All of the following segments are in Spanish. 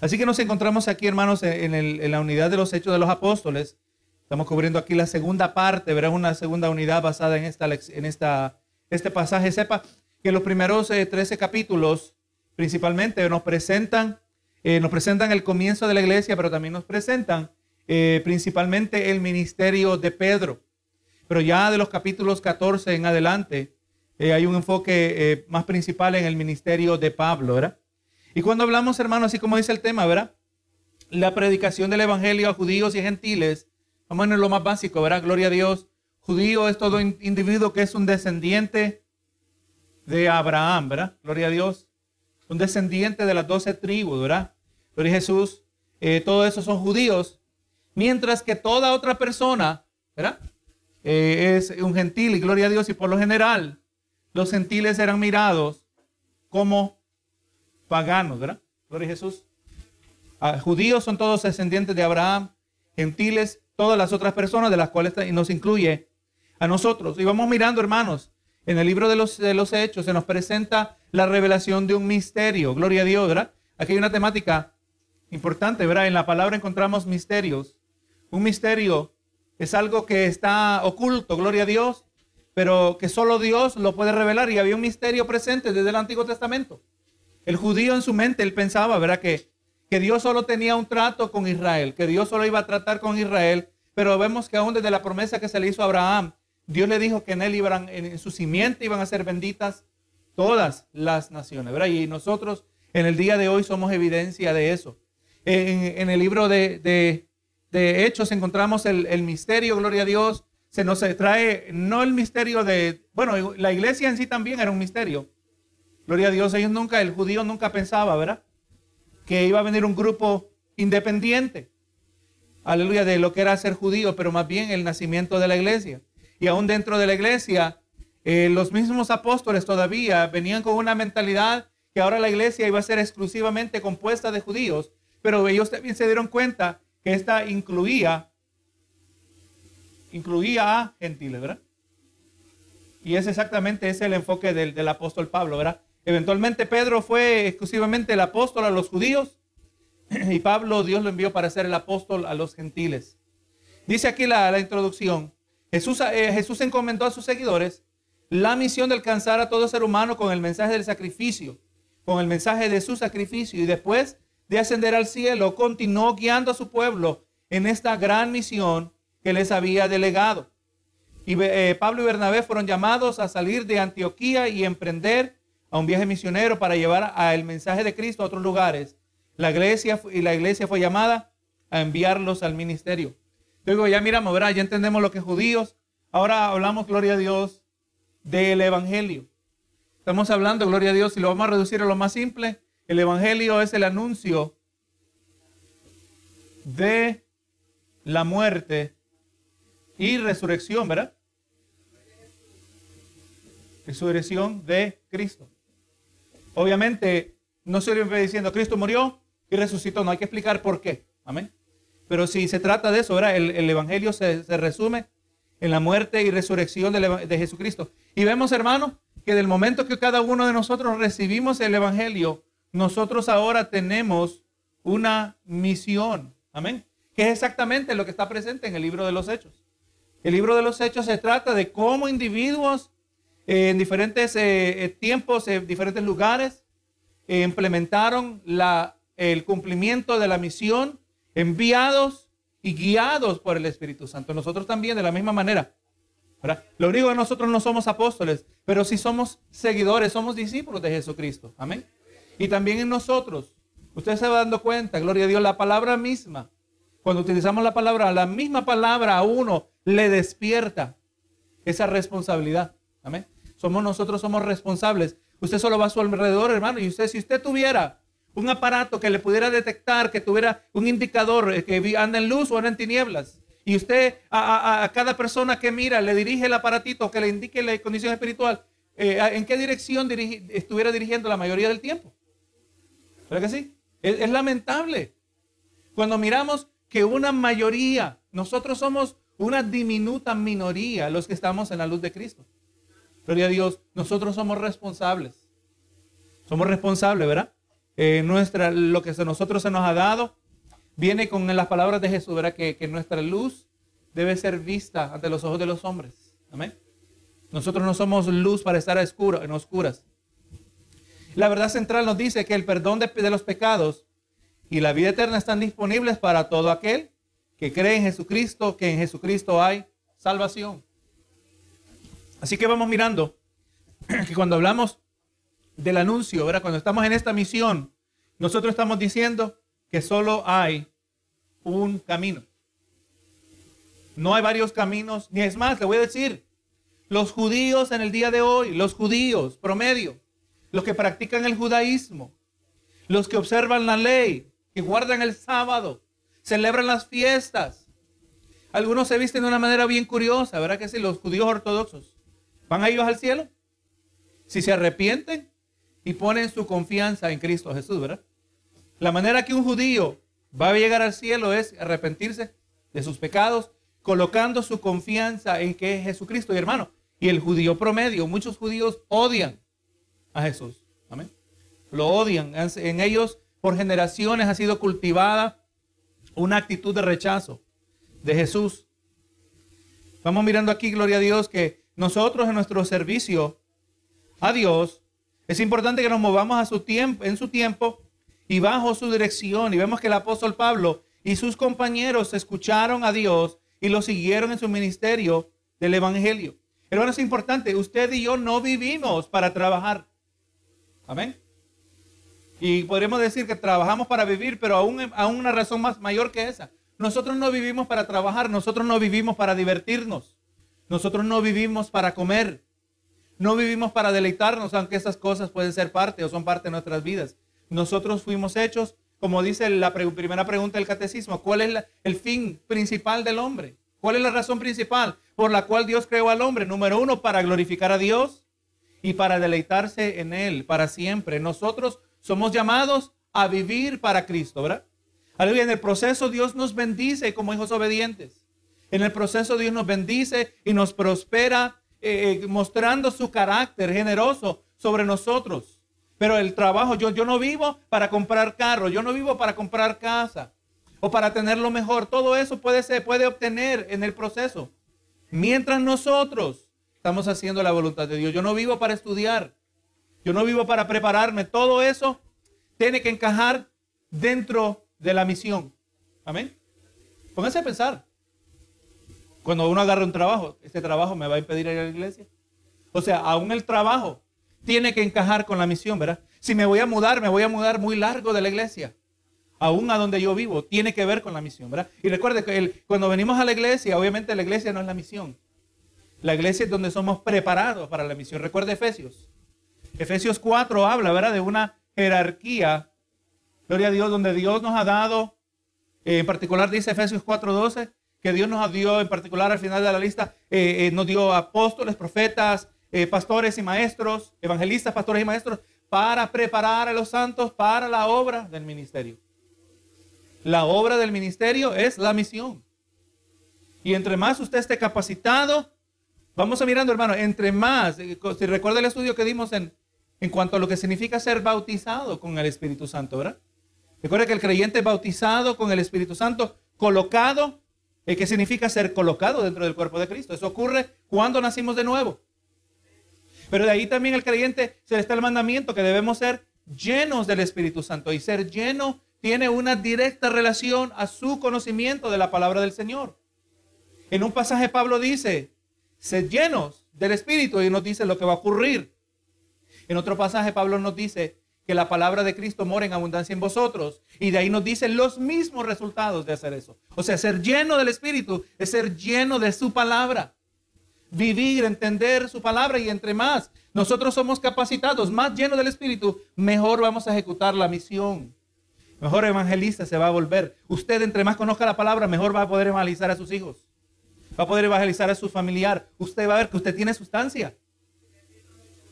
Así que nos encontramos aquí, hermanos, en, la unidad de los hechos de los apóstoles. Estamos cubriendo aquí la segunda parte, verán una segunda unidad basada en, esta, en esta, este pasaje. Sepa que los primeros 13 eh, capítulos principalmente nos presentan, eh, nos presentan el comienzo de la iglesia, pero también nos presentan eh, principalmente el ministerio de Pedro. Pero ya de los capítulos 14 en adelante hay un enfoque más principal en el ministerio de Pablo, ¿verdad? Y cuando hablamos, hermano, así como dice el tema, ¿verdad? La predicación del evangelio a judíos y gentiles, vamos a lo más básico, ¿verdad? Gloria a Dios. Judío es todo individuo que es un descendiente de Abraham, ¿verdad? Gloria a Dios. Un descendiente de las doce tribus, ¿verdad? A Jesús. Eh, todo eso son judíos. Mientras que toda otra persona, ¿verdad? Eh, es un gentil y gloria a Dios. Y por lo general, los gentiles eran mirados como paganos, ¿verdad? Gloria a Jesús. Ah, judíos son todos descendientes de Abraham, gentiles, todas las otras personas de las cuales nos incluye a nosotros. Y vamos mirando, hermanos, en el libro de los, de los Hechos se nos presenta la revelación de un misterio. Gloria a Dios, ¿verdad? Aquí hay una temática importante, ¿verdad? En la palabra encontramos misterios. Un misterio es algo que está oculto, gloria a Dios, pero que solo Dios lo puede revelar. Y había un misterio presente desde el Antiguo Testamento. El judío en su mente, él pensaba, ¿verdad? Que, que Dios solo tenía un trato con Israel, que Dios solo iba a tratar con Israel, pero vemos que aún desde la promesa que se le hizo a Abraham, Dios le dijo que en él iban, en su simiente iban a ser benditas todas las naciones, ¿verdad? Y nosotros en el día de hoy somos evidencia de eso. En, el libro de, de, Hechos encontramos el, el misterio, gloria a Dios, se nos trae no el misterio de, bueno, la iglesia en sí también era un misterio, Gloria a Dios, ellos nunca, el judío nunca pensaba, ¿verdad? Que iba a venir un grupo independiente. Aleluya, de lo que era ser judío, pero más bien el nacimiento de la iglesia. Y aún dentro de la iglesia, eh, los mismos apóstoles todavía venían con una mentalidad que ahora la iglesia iba a ser exclusivamente compuesta de judíos, pero ellos también se dieron cuenta que esta incluía, incluía a gentiles, ¿verdad? Y es exactamente ese el enfoque del, del apóstol Pablo, ¿verdad? Eventualmente Pedro fue exclusivamente el apóstol a los judíos y Pablo Dios lo envió para ser el apóstol a los gentiles. Dice aquí la, introducción, Jesús, eh, Jesús encomendó a sus seguidores la misión de alcanzar a todo ser humano con el mensaje del sacrificio, con el mensaje de su sacrificio y después de ascender al cielo, continuó guiando a su pueblo en esta gran misión que les había delegado. Y eh, Pablo y Bernabé fueron llamados a salir de Antioquía y emprender a un viaje misionero para llevar el mensaje de Cristo a otros lugares. La iglesia y la iglesia fue llamada a enviarlos al ministerio. Luego ya miramos, ¿verdad? Ya entendemos lo que es judíos. Ahora hablamos, gloria a Dios, del evangelio. Estamos hablando, gloria a Dios, y lo vamos a reducir a lo más simple. El evangelio es el anuncio de la muerte y resurrección, ¿verdad? Resurrección de Cristo. Obviamente, no se le diciendo Cristo murió y resucitó. No hay que explicar por qué. Amén. Pero si se trata de eso, ¿verdad? El, Evangelio se, resume en la muerte y resurrección de, de Jesucristo. Y vemos, hermano, que del momento que cada uno de nosotros recibimos el Evangelio, nosotros ahora tenemos una misión. Amén. Que es exactamente lo que está presente en el libro de los Hechos. El libro de los Hechos se trata de cómo individuos en diferentes eh, eh, tiempos, en diferentes lugares, eh, implementaron la, el cumplimiento de la misión, enviados y guiados por el Espíritu Santo. Nosotros también de la misma manera. Lo único que nosotros no somos apóstoles, pero sí somos seguidores, somos discípulos de Jesucristo. Amén. Y también en nosotros, usted se va dando cuenta, gloria a Dios, la palabra misma, cuando utilizamos la palabra, la misma palabra a uno le despierta esa responsabilidad. Amén. Somos nosotros, somos responsables. Usted solo va a su alrededor, hermano. Y usted, si usted tuviera un aparato que le pudiera detectar, que tuviera un indicador eh, que anda en luz o anda en tinieblas, y usted a, cada persona que mira le dirige el aparatito que le indique la condición espiritual, eh, ¿en qué dirección estuviera dirigiendo la mayoría del tiempo? ¿Verdad que sí? es lamentable. Cuando miramos que una mayoría, nosotros somos una diminuta minoría los que estamos en la luz de Cristo. Gloria Dios, nosotros somos responsables. Somos responsables, ¿verdad? eh, nuestra, lo que a nosotros se nos ha dado, viene con las palabras de Jesús, ¿verdad? Que, nuestra luz debe ser vista ante los ojos de los hombres. Amén. Nosotros no somos luz para estar a oscuro, en oscuras. La verdad central nos dice que el perdón de los pecados y la vida eterna están disponibles para todo aquel que cree en Jesucristo, que en Jesucristo hay salvación. Así que vamos mirando que cuando hablamos del anuncio, ¿verdad? cuando estamos en esta misión, nosotros estamos diciendo que solo hay un camino. No hay varios caminos, ni es más, le voy a decir, los judíos en el día de hoy, los judíos promedio, los que practican el judaísmo, los que observan la ley, que guardan el sábado, celebran las fiestas. Algunos se visten de una manera bien curiosa, ¿verdad que sí? Los judíos ortodoxos. ¿Van a ellos al cielo? Si se arrepienten y ponen su confianza en Cristo Jesús, ¿verdad? La manera que un judío va a llegar al cielo es arrepentirse de sus pecados, colocando su confianza en que es Jesucristo. Y hermano, y el judío promedio, muchos judíos odian a Jesús. Amén. Lo odian. En ellos por generaciones ha sido cultivada una actitud de rechazo de Jesús. Vamos mirando aquí, gloria a Dios, que nosotros en nuestro servicio a Dios, es importante que nos movamos en su tiempo y bajo su dirección. Y vemos que el apóstol Pablo y sus compañeros escucharon a Dios y lo siguieron en su ministerio del Evangelio. Hermano, es importante, usted y yo no vivimos para trabajar. Amén. Y podríamos decir que trabajamos para vivir, pero aún, aún una razón más mayor que esa. Nosotros no vivimos para trabajar, nosotros no vivimos para divertirnos, nosotros no vivimos para comer, no vivimos para deleitarnos, aunque esas cosas pueden ser parte o son parte de nuestras vidas. Nosotros fuimos hechos, como dice la primera pregunta del catecismo, ¿cuál es el fin principal del hombre? ¿Cuál es la razón principal por la cual Dios creó al hombre? Número uno, para glorificar a Dios y para deleitarse en Él para siempre. Nosotros somos llamados a vivir para Cristo, ¿verdad? Aleluya. En el proceso Dios nos bendice como hijos obedientes. En el proceso Dios nos bendice y nos prospera eh, eh, mostrando su carácter generoso sobre nosotros. Pero el trabajo, yo, yo no vivo para comprar carro, yo no vivo para comprar casa o para tener lo mejor. Todo eso puede, se puede obtener en el proceso. Mientras nosotros estamos haciendo la voluntad de Dios. Yo no vivo para estudiar. Yo no vivo para prepararme. Todo eso tiene que encajar dentro de la misión. Amén. Pónganse a pensar. Cuando uno agarra un trabajo, ¿este trabajo me va a impedir ir a la iglesia? O sea, aún el trabajo tiene que encajar con la misión, ¿verdad? Si me voy a mudar, me voy a mudar muy largo de la iglesia. Aún a donde yo vivo, tiene que ver con la misión, ¿verdad? Y recuerde que cuando venimos a la iglesia, obviamente la iglesia no es la misión. La iglesia es donde somos preparados para la misión. Recuerde Efesios. Efesios 4 habla, ¿verdad? De una jerarquía Gloria a Dios, donde Dios nos ha dado, eh, en particular dice Efesios 4:12, que Dios nos dio en particular al final de la lista, eh, eh, nos dio apóstoles, profetas, pastores y maestros, evangelistas, pastores y maestros, para preparar a los santos para la obra del ministerio. La obra del ministerio es la misión. Y entre más usted esté capacitado, vamos a mirando, hermano, entre más, si recuerda el estudio que dimos en, en cuanto a lo que significa ser bautizado con el Espíritu Santo, ¿verdad? Recuerda que el creyente es bautizado con el Espíritu Santo, colocado, eh, que significa ser colocado dentro del cuerpo de Cristo. Eso ocurre cuando nacimos de nuevo. Pero de ahí también el creyente se le está el mandamiento que debemos ser llenos del Espíritu Santo. Y ser lleno tiene una directa relación a su conocimiento de la palabra del Señor. En un pasaje Pablo dice, sed llenos del Espíritu y nos dice lo que va a ocurrir. En otro pasaje Pablo nos dice, que la palabra de Cristo mora en abundancia en vosotros. Y de ahí nos dicen los mismos resultados de hacer eso. O sea, ser lleno del Espíritu es ser lleno de su palabra. Vivir, entender su palabra y entre más nosotros somos capacitados, más llenos del Espíritu, mejor vamos a ejecutar la misión. Mejor evangelista se va a volver. Usted entre más conozca la palabra, mejor va a poder evangelizar a sus hijos. Va a poder evangelizar a su familiar. Usted va a ver que usted tiene sustancia.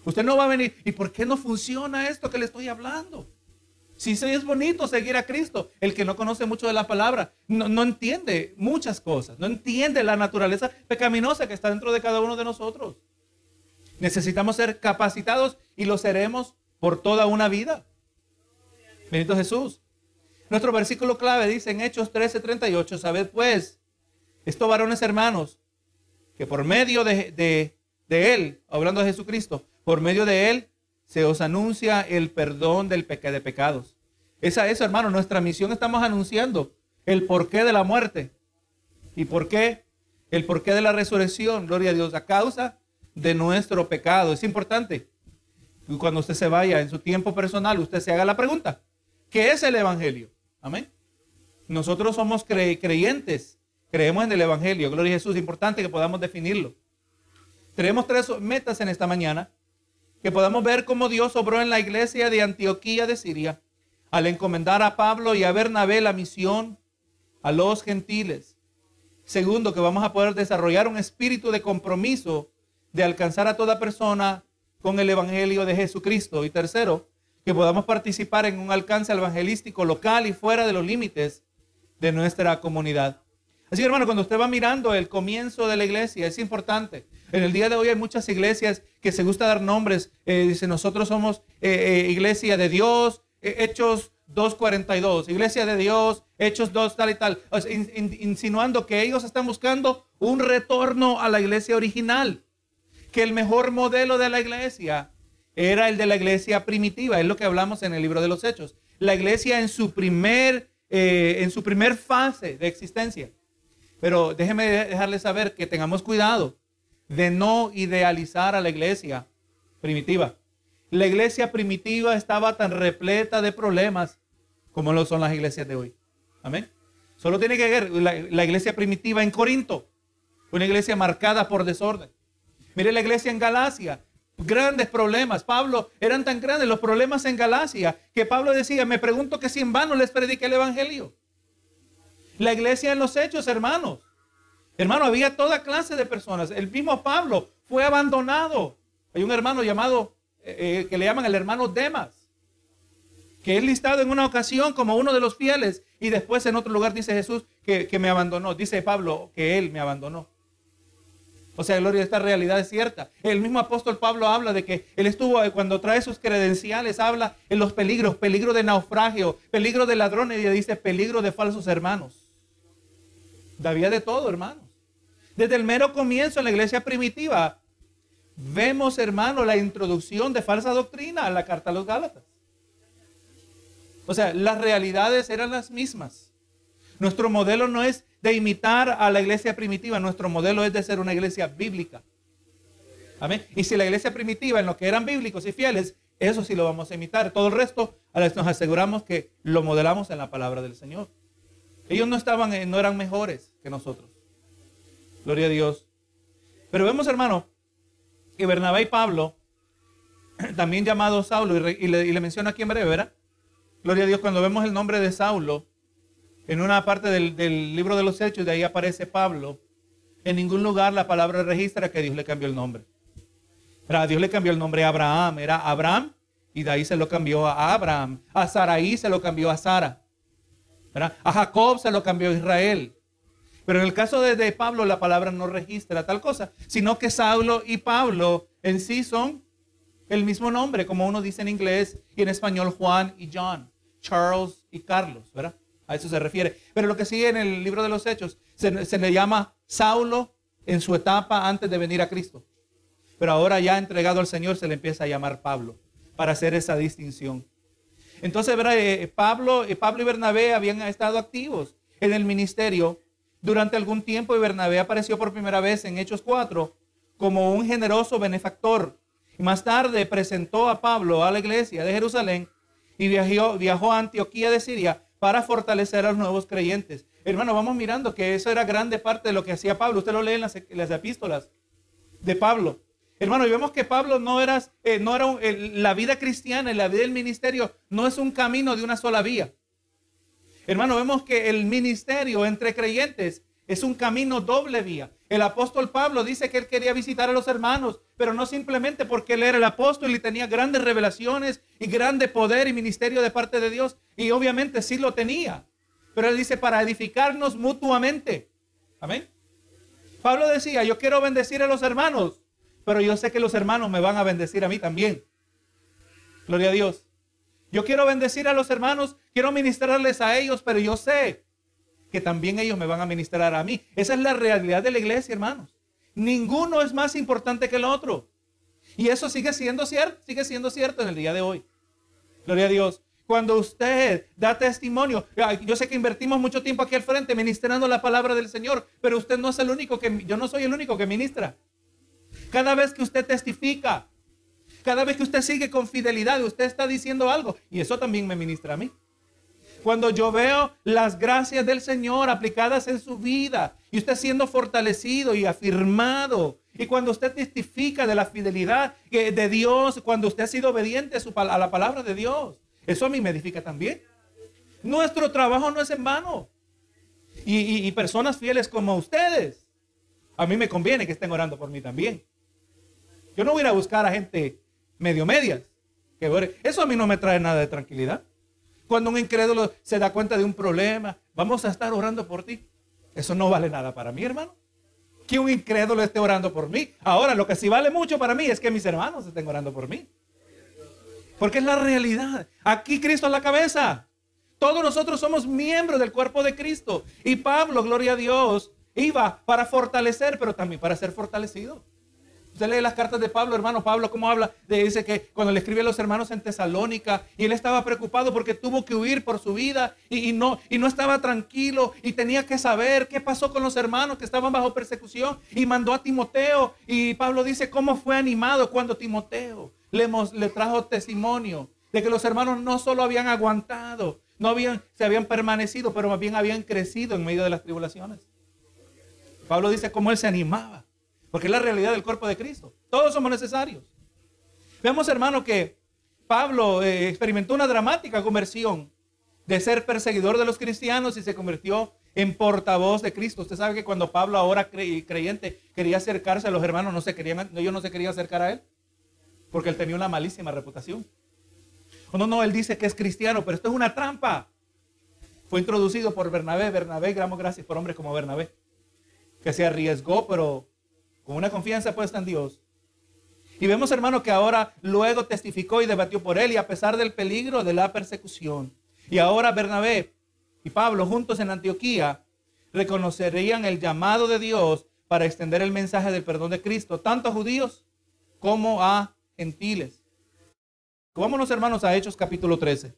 Usted no va a venir. ¿Y por qué no funciona esto que le estoy hablando? Si es bonito seguir a Cristo, el que no conoce mucho de la palabra, no, no, entiende muchas cosas, no entiende la naturaleza pecaminosa que está dentro de cada uno de nosotros. Necesitamos ser capacitados y lo seremos por toda una vida. Bendito Jesús. Nuestro versículo clave dice en Hechos 13:38, sabed pues, estos varones hermanos, que por medio de, de, Él, hablando de Jesucristo, por medio de Él se os anuncia el perdón del de pecados. Esa es, hermano, nuestra misión. Estamos anunciando el porqué de la muerte. ¿Y por qué? El porqué de la resurrección, gloria a Dios, a causa de nuestro pecado. Es importante. Y cuando usted se vaya en su tiempo personal, usted se haga la pregunta, ¿qué es el Evangelio? Amén. Nosotros somos creyentes, creemos en el Evangelio. Gloria a Jesús, es importante que podamos definirlo. Tenemos tres metas en esta mañana, que podamos ver cómo Dios obró en la iglesia de Antioquía de Siria al encomendar a Pablo y a Bernabé la misión a los gentiles. Segundo, que vamos a poder desarrollar un espíritu de compromiso de alcanzar a toda persona con el Evangelio de Jesucristo. Y tercero, que podamos participar en un alcance evangelístico local y fuera de los límites de nuestra comunidad. Así que hermano, cuando usted va mirando el comienzo de la iglesia, es importante. En el día de hoy hay muchas iglesias que se gusta dar nombres. Eh, dice, nosotros somos eh, eh, iglesia de Dios, Hechos 2.42, iglesia de Dios, Hechos 2, tal y tal. insinuando que ellos están buscando un retorno a la iglesia original. Que el mejor modelo de la iglesia era el de la iglesia primitiva. Es lo que hablamos en el libro de los Hechos. La iglesia en su primer, en su primer fase de existencia. Pero déjeme dejarles saber que tengamos cuidado de no idealizar a la iglesia primitiva. La iglesia primitiva estaba tan repleta de problemas como lo son las iglesias de hoy. Amén. Solo tiene que ver la, iglesia primitiva en Corinto, una iglesia marcada por desorden. Mire la iglesia en Galacia, grandes problemas. Pablo, eran tan grandes los problemas en Galacia que Pablo decía, me pregunto que si en vano les prediqué el Evangelio. La iglesia en los hechos, hermanos. Hermano, había toda clase de personas. El mismo Pablo fue abandonado. Hay un hermano llamado, eh, eh, que le llaman el hermano Demas, que es listado en una ocasión como uno de los fieles y después en otro lugar dice Jesús que, me abandonó. Dice Pablo que él me abandonó. O sea, gloria, esta realidad es cierta. El mismo apóstol Pablo habla de que él estuvo, eh, cuando trae sus credenciales, habla en los peligros, peligro de naufragio, peligro de ladrones y dice peligro de falsos hermanos. Había de todo, hermanos. Desde el mero comienzo en la iglesia primitiva, vemos, hermano, la introducción de falsa doctrina a la carta a los Gálatas. O sea, las realidades eran las mismas. Nuestro modelo no es de imitar a la iglesia primitiva, nuestro modelo es de ser una iglesia bíblica. Amén. Y si la iglesia primitiva, en lo que eran bíblicos y fieles, eso sí lo vamos a imitar. Todo el resto, a nos aseguramos que lo modelamos en la palabra del Señor. Ellos no estaban, no eran mejores que nosotros. Gloria a Dios. Pero vemos, hermano, que Bernabé y Pablo, también llamado Saulo, y, le, y menciona aquí en breve, ¿verdad? Gloria a Dios, cuando vemos el nombre de Saulo, en una parte del, libro de los Hechos, de ahí aparece Pablo. En ningún lugar la palabra registra que Dios le cambió el nombre. Pero Dios le cambió el nombre a Abraham, era Abraham, y de ahí se lo cambió a Abraham. A Saraí se lo cambió a Sara. A Jacob se lo cambió a Israel. Pero en el caso de, Pablo la palabra no registra tal cosa, sino que Saulo y Pablo en sí son el mismo nombre, como uno dice en inglés y en español Juan y John, Charles y Carlos, ¿verdad? A eso se refiere. Pero lo que sigue en el libro de los Hechos, se, se le llama Saulo en su etapa antes de venir a Cristo. Pero ahora ya entregado al Señor se le empieza a llamar Pablo para hacer esa distinción. Entonces, ¿verdad? Eh, Pablo, eh, Pablo y Bernabé habían estado activos en el ministerio durante algún tiempo y Bernabé apareció por primera vez en Hechos 4 como un generoso benefactor. Más tarde presentó a Pablo a la iglesia de Jerusalén y viajó, viajó a Antioquía de Siria para fortalecer a los nuevos creyentes. Hermano, vamos mirando que eso era grande parte de lo que hacía Pablo. Usted lo lee en las, las epístolas de Pablo. Hermano, y vemos que Pablo no era, eh, no era la vida cristiana, la vida del ministerio, no es un camino de una sola vía. Hermano, vemos que el ministerio entre creyentes es un camino doble vía. El apóstol Pablo dice que él quería visitar a los hermanos, pero no simplemente porque él era el apóstol y tenía grandes revelaciones y grande poder y ministerio de parte de Dios. Y obviamente sí lo tenía. Pero él dice para edificarnos mutuamente. Amén. Pablo decía, yo quiero bendecir a los hermanos, pero yo sé que los hermanos me van a bendecir a mí también. Gloria a Dios. Yo quiero bendecir a los hermanos, quiero ministrarles a ellos, pero yo sé que también ellos me van a ministrar a mí. Esa es la realidad de la iglesia, hermanos. Ninguno es más importante que el otro. Y eso sigue siendo cierto, sigue siendo cierto en el día de hoy. Gloria a Dios. Cuando usted da testimonio, yo sé que invertimos mucho tiempo aquí al frente ministrando la palabra del Señor, pero usted no es el único que, yo no soy el único que ministra. Cada vez que usted testifica, cada vez que usted sigue con fidelidad, usted está diciendo algo y eso también me ministra a mí. Cuando yo veo las gracias del Señor aplicadas en su vida y usted siendo fortalecido y afirmado, y cuando usted testifica de la fidelidad de Dios, cuando usted ha sido obediente a, la palabra de Dios, eso a mí me edifica también. Nuestro trabajo no es en vano. Y, personas fieles como ustedes, a mí me conviene que estén orando por mí también. Yo no voy a ir a buscar a gente medio medias. eso a mí no me trae nada de tranquilidad. Cuando un incrédulo se da cuenta de un problema, vamos a estar orando por ti. Eso no vale nada para mí, hermano. Que un incrédulo esté orando por mí. Ahora, lo que sí vale mucho para mí es que mis hermanos estén orando por mí. Porque es la realidad. Aquí Cristo es la cabeza. Todos nosotros somos miembros del cuerpo de Cristo. Y Pablo, gloria a Dios, iba para fortalecer, pero también para ser fortalecido. Usted lee las cartas de Pablo, hermano Pablo, cómo habla. Dice que cuando le escribe a los hermanos en Tesalónica y él estaba preocupado porque tuvo que huir por su vida y, no, y no estaba tranquilo y tenía que saber qué pasó con los hermanos que estaban bajo persecución y mandó a Timoteo. Y Pablo dice cómo fue animado cuando Timoteo le, le trajo testimonio de que los hermanos no solo habían aguantado, no habían, se habían permanecido, pero más bien habían crecido en medio de las tribulaciones. Pablo dice cómo él se animaba. Porque es la realidad del cuerpo de Cristo. Todos somos necesarios. Vemos, hermano, que Pablo eh, experimentó una dramática conversión de ser perseguidor de los cristianos y se convirtió en portavoz de Cristo. Usted sabe que cuando Pablo ahora creyente quería acercarse a los hermanos, no se ellos no se querían acercar a él, porque él tenía una malísima reputación. No, no, él dice que es cristiano, pero esto es una trampa. Fue introducido por Bernabé, Bernabé, gramos gracias por hombres como Bernabé, que se arriesgó, pero con una confianza puesta en Dios. Y vemos, hermano, que ahora luego testificó y debatió por él y a pesar del peligro de la persecución. Y ahora Bernabé y Pablo juntos en Antioquía reconocerían el llamado de Dios para extender el mensaje del perdón de Cristo, tanto a judíos como a gentiles. Vámonos, hermanos, a Hechos capítulo 13.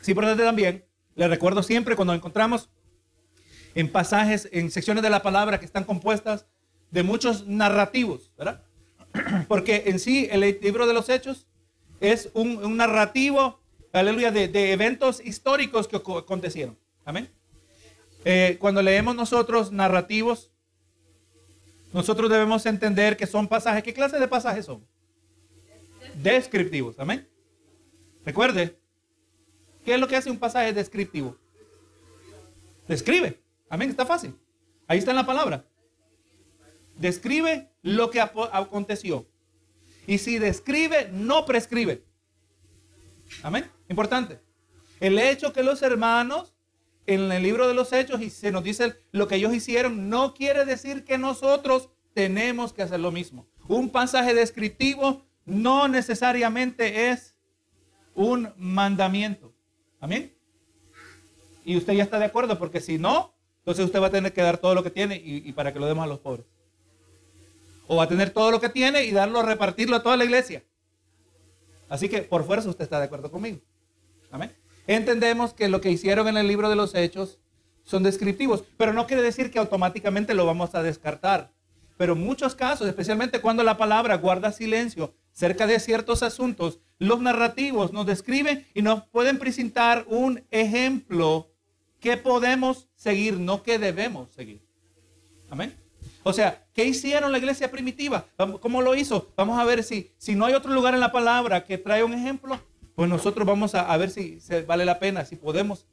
Sí, por también, les recuerdo siempre cuando encontramos en pasajes, en secciones de la palabra que están compuestas de muchos narrativos, ¿verdad? Porque en sí el libro de los hechos es un, narrativo, aleluya, de, eventos históricos que acontecieron. Amén. Eh, cuando leemos nosotros narrativos, nosotros debemos entender que son pasajes. ¿Qué clase de pasajes son? Descriptivos. Amén. Recuerde, ¿qué es lo que hace un pasaje descriptivo? Describe. Amén. Está fácil. Ahí está en la palabra describe lo que aconteció. Y si describe, no prescribe. Amén. Importante. El hecho que los hermanos en el libro de los hechos y se nos dice lo que ellos hicieron, no quiere decir que nosotros tenemos que hacer lo mismo. Un pasaje descriptivo no necesariamente es un mandamiento. Amén. Y usted ya está de acuerdo, porque si no, entonces usted va a tener que dar todo lo que tiene y, y para que lo demos a los pobres. O va a tener todo lo que tiene y darlo repartirlo a toda la iglesia. Así que por fuerza usted está de acuerdo conmigo. Amén. Entendemos que lo que hicieron en el libro de los hechos son descriptivos, pero no quiere decir que automáticamente lo vamos a descartar. Pero en muchos casos, especialmente cuando la palabra guarda silencio cerca de ciertos asuntos, los narrativos nos describen y nos pueden presentar un ejemplo que podemos seguir, no que debemos seguir. Amén. O sea, ¿qué hicieron la iglesia primitiva? ¿Cómo lo hizo? Vamos a ver si, si no hay otro lugar en la palabra que trae un ejemplo, pues nosotros vamos a, ver si vale la pena, si podemos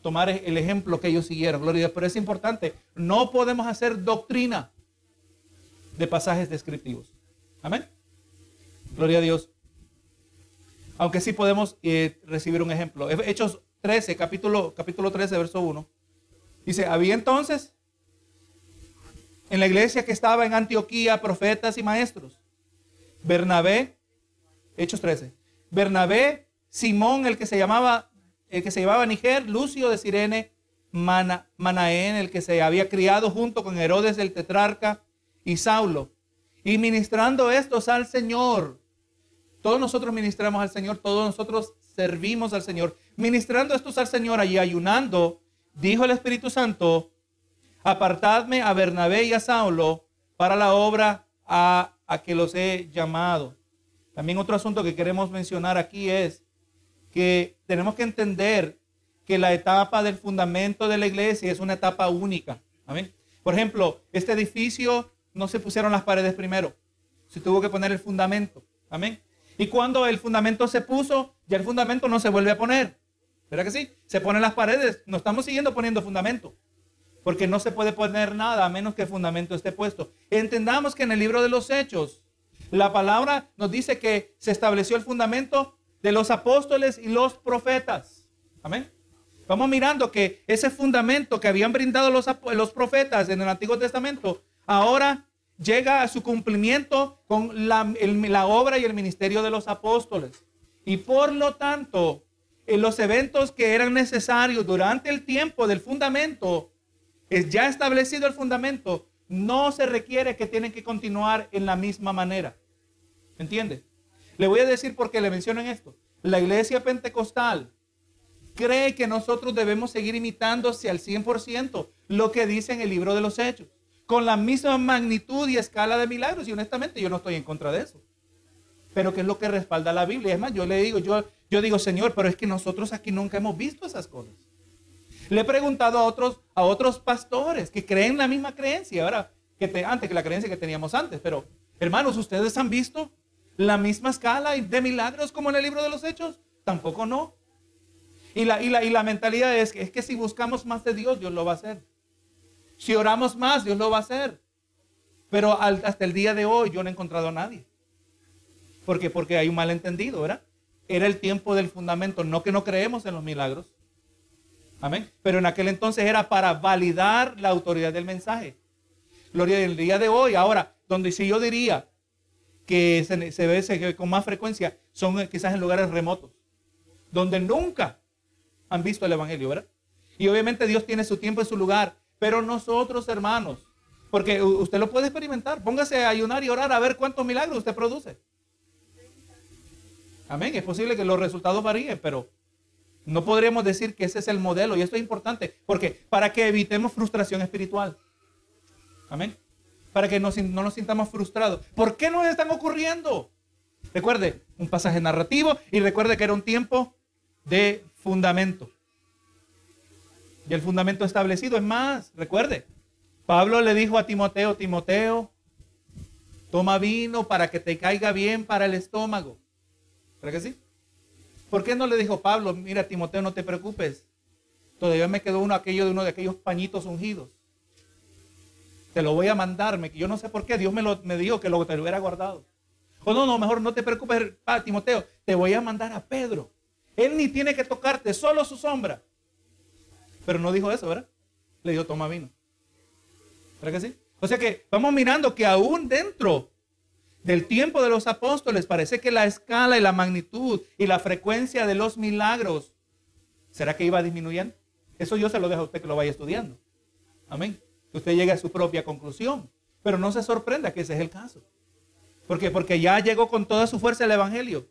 tomar el ejemplo que ellos siguieron. Gloria a Dios. Pero es importante, no podemos hacer doctrina de pasajes descriptivos. Amén. Gloria a Dios. Aunque sí podemos eh, recibir un ejemplo. Hechos 13, capítulo, capítulo 13, verso 1. Dice, había entonces en la iglesia que estaba en Antioquía, profetas y maestros. Bernabé, Hechos 13. Bernabé, Simón, el que se llamaba, el que se llamaba Niger, Lucio de Sirene, Manaén, el que se había criado junto con Herodes el tetrarca y Saulo. Y ministrando estos al Señor. Todos nosotros ministramos al Señor, todos nosotros servimos al Señor. Ministrando estos al Señor allí ayunando, dijo el Espíritu Santo, apartadme a Bernabé y a Saulo para la obra a, a que los he llamado. También otro asunto que queremos mencionar aquí es que tenemos que entender que la etapa del fundamento de la iglesia es una etapa única. Amén. Por ejemplo, este edificio no se pusieron las paredes primero. Se tuvo que poner el fundamento. Amén. Y cuando el fundamento se puso, ya el fundamento no se vuelve a poner. ¿Verdad que sí? Se ponen las paredes. No estamos siguiendo poniendo fundamento. Porque no se puede poner nada a menos que el fundamento esté puesto. Entendamos que en el libro de los Hechos, la palabra nos dice que se estableció el fundamento de los apóstoles y los profetas. Amén. Vamos mirando que ese fundamento que habían brindado los, los profetas en el Antiguo Testamento, ahora llega a su cumplimiento con la, la, obra y el ministerio de los apóstoles. Y por lo tanto, en los eventos que eran necesarios durante el tiempo del fundamento, es ya establecido el fundamento, no se requiere que tienen que continuar en la misma manera. ¿Entiende? Le voy a decir por qué le mencionan esto. La iglesia pentecostal cree que nosotros debemos seguir imitándose al 100% lo que dice en el libro de los Hechos, con la misma magnitud y escala de milagros. Y honestamente yo no estoy en contra de eso. Pero ¿qué es lo que respalda la Biblia? Es más, yo le digo, yo, yo digo, Señor, pero es que nosotros aquí nunca hemos visto esas cosas. Le he preguntado a otros, a otros pastores que creen la misma creencia, ahora que antes que la creencia que teníamos antes. Pero, hermanos, ¿ustedes han visto la misma escala de milagros como en el libro de los Hechos? Tampoco no. Y la, y la, y la mentalidad es que, es que si buscamos más de Dios, Dios lo va a hacer. Si oramos más, Dios lo va a hacer. Pero hasta el día de hoy yo no he encontrado a nadie. ¿Por qué? Porque hay un malentendido, ¿verdad? Era el tiempo del fundamento, no que no creemos en los milagros. Amén. Pero en aquel entonces era para validar la autoridad del mensaje. Gloria del día de hoy. Ahora, donde si yo diría que se, se ve con más frecuencia, son quizás en lugares remotos, donde nunca han visto el Evangelio, ¿verdad? Y obviamente Dios tiene su tiempo y su lugar, pero nosotros, hermanos, porque usted lo puede experimentar, póngase a ayunar y orar a ver cuántos milagros usted produce. Amén, es posible que los resultados varíen, pero no podríamos decir que ese es el modelo. Y esto es importante, porque para que evitemos frustración espiritual. Amén. Para que no, no nos sintamos frustrados. ¿Por qué nos están ocurriendo? Recuerde, un pasaje narrativo y recuerde que era un tiempo de fundamento. Y el fundamento establecido es más, recuerde, Pablo le dijo a Timoteo, Timoteo, toma vino para que te caiga bien para el estómago. ¿Verdad que sí? ¿Por qué no le dijo Pablo, mira Timoteo, no te preocupes? Todavía me quedó uno aquello de uno de aquellos pañitos ungidos. Te lo voy a mandarme, que yo no sé por qué, Dios me, lo, dijo que lo, te lo hubiera guardado. O no, no, mejor no te preocupes, Timoteo, te voy a mandar a Pedro. Él ni tiene que tocarte, solo su sombra. Pero no dijo eso, ¿verdad? Le dijo, toma vino. ¿Verdad que sí? O sea que vamos mirando que aún dentro del tiempo de los apóstoles parece que la escala y la magnitud y la frecuencia de los milagros, ¿será que iba disminuyendo? Eso yo se lo dejo a usted que lo vaya estudiando. Amén. Que usted llegue a su propia conclusión. Pero no se sorprenda que ese es el caso. ¿Por qué? Porque ya llegó con toda su fuerza el Evangelio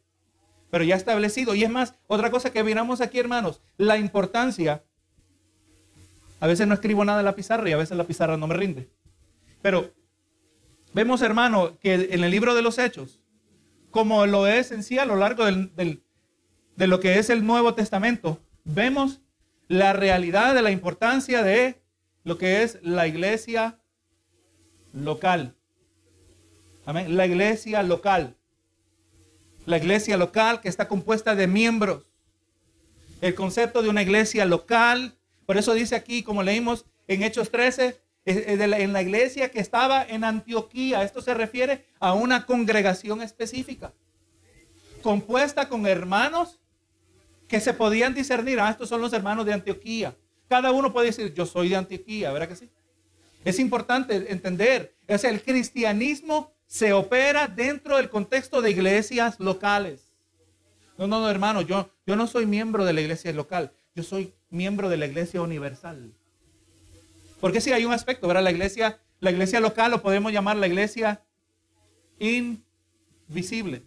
pero ya establecido. Y es más, otra cosa que miramos aquí, hermanos, la importancia. A veces no escribo nada en la pizarra y a veces la pizarra no me rinde. Pero vemos, hermano, que en el libro de los Hechos, como lo es en sí a lo largo de lo que es el Nuevo Testamento, vemos la realidad de la importancia de lo que es la iglesia local. Amén. La iglesia local la iglesia local que está compuesta de miembros. El concepto de una iglesia local, por eso dice aquí, como leímos en Hechos 13, en la iglesia que estaba en Antioquía. Esto se refiere a una congregación específica, compuesta con hermanos que se podían discernir. Ah, estos son los hermanos de Antioquía. Cada uno puede decir, yo soy de Antioquía, ¿verdad que sí? Es importante entender, es el cristianismo se opera dentro del contexto de iglesias locales. No, no, no, hermano, yo, yo no soy miembro de la iglesia local, yo soy miembro de la iglesia universal. Porque si hay un aspecto, ¿verdad? La iglesia, la iglesia local lo podemos llamar la iglesia invisible.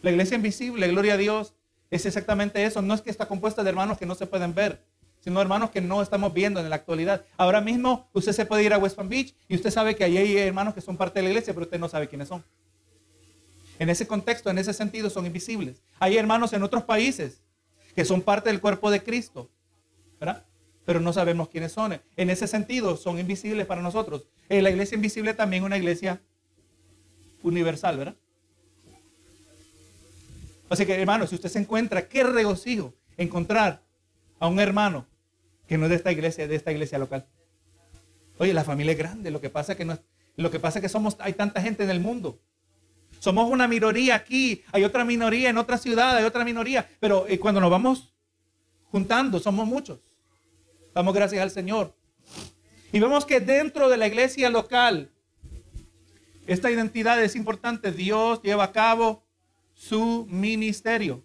La iglesia invisible, gloria a Dios, es exactamente eso. No es que está compuesta de hermanos que no se pueden ver, sino hermanos que no estamos viendo en la actualidad. Ahora mismo usted se puede ir a West Palm Beach y usted sabe que hay hermanos que son parte de la iglesia, pero usted no sabe quiénes son. En ese contexto, en ese sentido, son invisibles. Hay hermanos en otros países que son parte del cuerpo de Cristo. Pero no sabemos quiénes son. En ese sentido, son invisibles para nosotros. Eh, la iglesia invisible también es una iglesia universal, ¿verdad? Así que, hermano, si usted se encuentra, qué regocijo encontrar a un hermano que no es de esta iglesia, de esta iglesia local. Oye, la familia es grande, lo que pasa que no lo que pasa es que somos, hay tanta gente en el mundo. Somos una minoría aquí, hay otra minoría en otra ciudad, hay otra minoría, pero eh, cuando nos vamos juntando, somos muchos. Damos gracias al Señor. Y vemos que dentro de la iglesia local, esta identidad es importante. Dios lleva a cabo su ministerio.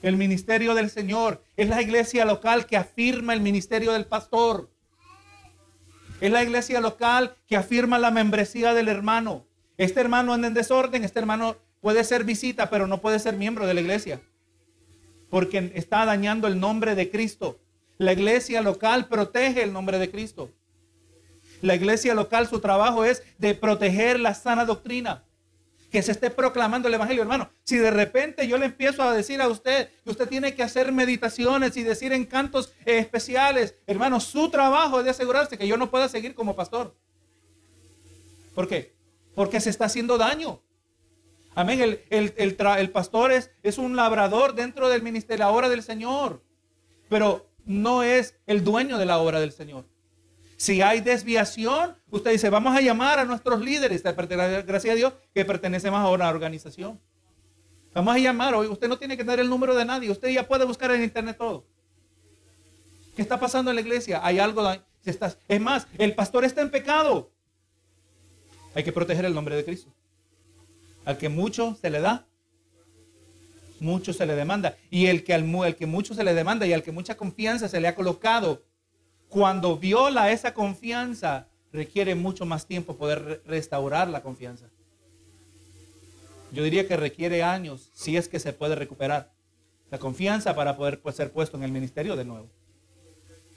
El ministerio del Señor es la iglesia local que afirma el ministerio del pastor. Es la iglesia local que afirma la membresía del hermano. Este hermano anda en desorden, este hermano puede ser visita, pero no puede ser miembro de la iglesia. Porque está dañando el nombre de Cristo. La iglesia local protege el nombre de Cristo. La iglesia local, su trabajo es de proteger la sana doctrina que se esté proclamando el Evangelio, hermano. Si de repente yo le empiezo a decir a usted que usted tiene que hacer meditaciones y decir encantos especiales, hermano, su trabajo es de asegurarse que yo no pueda seguir como pastor. ¿Por qué? Porque se está haciendo daño. Amén. El, el, pastor es, es un labrador dentro del ministerio, la obra del Señor. Pero no es el dueño de la obra del Señor. Si hay desviación, usted dice, vamos a llamar a nuestros líderes, gracias a Dios, que pertenecemos a una organización. Vamos a llamar, usted no tiene que dar el número de nadie, usted ya puede buscar en internet todo. ¿Qué está pasando en la iglesia? Hay algo, es más, el pastor está en pecado. Hay que proteger el nombre de Cristo. Al que mucho se le da, mucho se le demanda. Y el que, al, el que mucho se le demanda y al que mucha confianza se le ha colocado cuando viola esa confianza, requiere mucho más tiempo poder restaurar la confianza. Yo diría que requiere años, si es que se puede recuperar la confianza para poder pues, ser puesto en el ministerio de nuevo.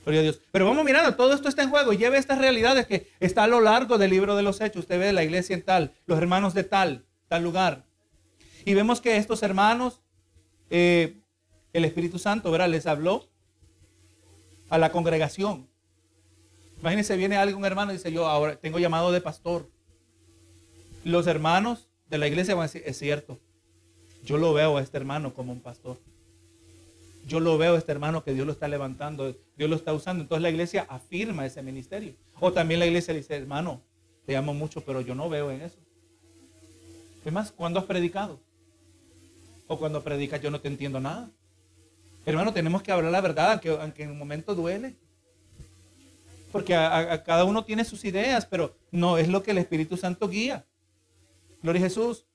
Dios. Pero vamos mirando, todo esto está en juego. Lleve estas realidades que está a lo largo del libro de los hechos. Usted ve la iglesia en tal, los hermanos de tal, tal lugar. Y vemos que estos hermanos, eh, el Espíritu Santo, ¿verdad? Les habló a la congregación. Imagínense, viene algún hermano y dice, yo ahora tengo llamado de pastor. Los hermanos de la iglesia van a decir, es cierto, yo lo veo a este hermano como un pastor. Yo lo veo a este hermano que Dios lo está levantando, Dios lo está usando. Entonces la iglesia afirma ese ministerio. O también la iglesia dice, hermano, te amo mucho, pero yo no veo en eso. ¿Qué más? ¿Cuándo has predicado? O cuando predicas yo no te entiendo nada. Hermano, tenemos que hablar la verdad, aunque, en un momento duele. Porque a, cada uno tiene sus ideas, pero no es lo que el Espíritu Santo guía. Gloria a Jesús.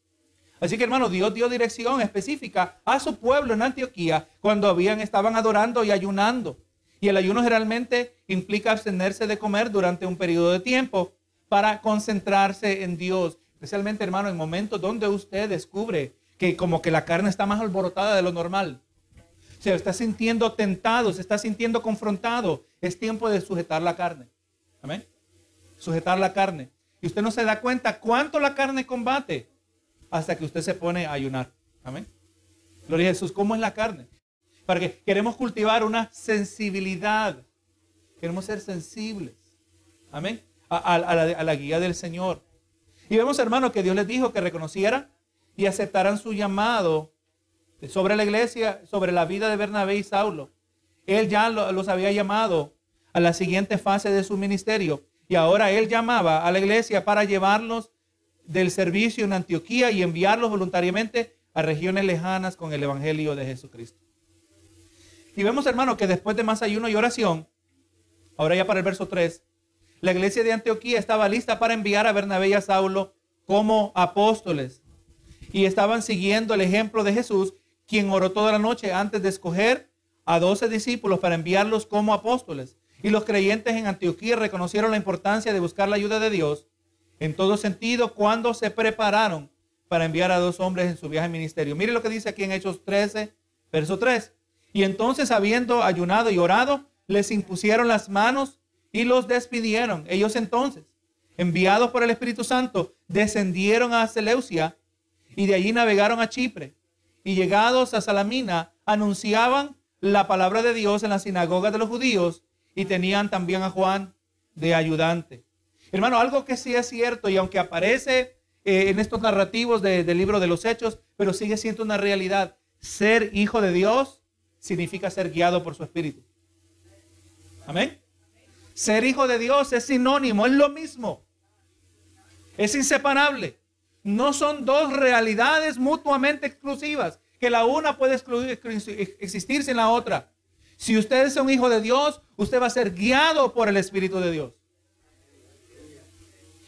Así que hermano, Dios dio dirección específica a su pueblo en Antioquía cuando habían, estaban adorando y ayunando. Y el ayuno generalmente implica abstenerse de comer durante un periodo de tiempo para concentrarse en Dios. Especialmente, hermano, en momentos donde usted descubre que como que la carne está más alborotada de lo normal se está sintiendo tentado, se está sintiendo confrontado, es tiempo de sujetar la carne. Amén. Sujetar la carne. Y usted no se da cuenta cuánto la carne combate hasta que usted se pone a ayunar. Amén. Gloria a Jesús. ¿Cómo es la carne? Para que queremos cultivar una sensibilidad. Queremos ser sensibles. Amén. A, la, a la guía del Señor. Y vemos, hermano, que Dios les dijo que reconocieran y aceptaran su llamado sobre la iglesia, sobre la vida de Bernabé y Saulo. Él ya los había llamado a la siguiente fase de su ministerio y ahora él llamaba a la iglesia para llevarlos del servicio en Antioquía y enviarlos voluntariamente a regiones lejanas con el evangelio de Jesucristo. Y vemos, hermano, que después de más ayuno y oración, ahora ya para el verso 3, la iglesia de Antioquía estaba lista para enviar a Bernabé y a Saulo como apóstoles y estaban siguiendo el ejemplo de Jesús, quien oró toda la noche antes de escoger a doce discípulos para enviarlos como apóstoles. Y los creyentes en Antioquía reconocieron la importancia de buscar la ayuda de Dios en todo sentido cuando se prepararon para enviar a dos hombres en su viaje ministerio. Mire lo que dice aquí en Hechos 13, verso 3. Y entonces, habiendo ayunado y orado, les impusieron las manos y los despidieron. Ellos entonces, enviados por el Espíritu Santo, descendieron a Seleucia y de allí navegaron a Chipre. Y llegados a Salamina, anunciaban la palabra de Dios en la sinagoga de los judíos y tenían también a Juan de ayudante. Hermano, algo que sí es cierto y aunque aparece eh, en estos narrativos del libro de los hechos, pero sigue siendo una realidad. Ser hijo de Dios significa ser guiado por su espíritu. Amén. Ser hijo de Dios es sinónimo, es lo mismo. Es inseparable. No son dos realidades mutuamente exclusivas, que la una puede excluir, existir sin la otra. Si usted es un hijo de Dios, usted va a ser guiado por el Espíritu de Dios.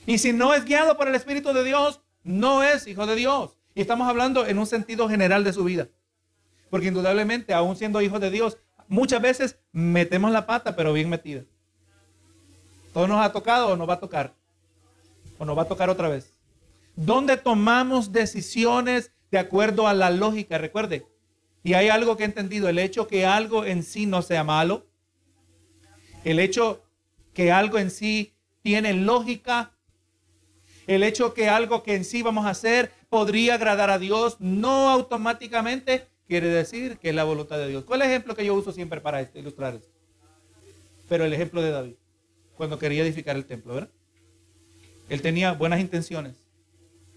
Y si no es guiado por el Espíritu de Dios, no es hijo de Dios. Y estamos hablando en un sentido general de su vida. Porque indudablemente, aún siendo hijo de Dios, muchas veces metemos la pata, pero bien metida. Todo nos ha tocado o nos va a tocar. O nos va a tocar otra vez. Donde tomamos decisiones de acuerdo a la lógica. Recuerde, y hay algo que he entendido, el hecho que algo en sí no sea malo, el hecho que algo en sí tiene lógica, el hecho que algo que en sí vamos a hacer podría agradar a Dios, no automáticamente quiere decir que es la voluntad de Dios. ¿Cuál es el ejemplo que yo uso siempre para ilustrar esto? Pero el ejemplo de David, cuando quería edificar el templo, ¿verdad? Él tenía buenas intenciones.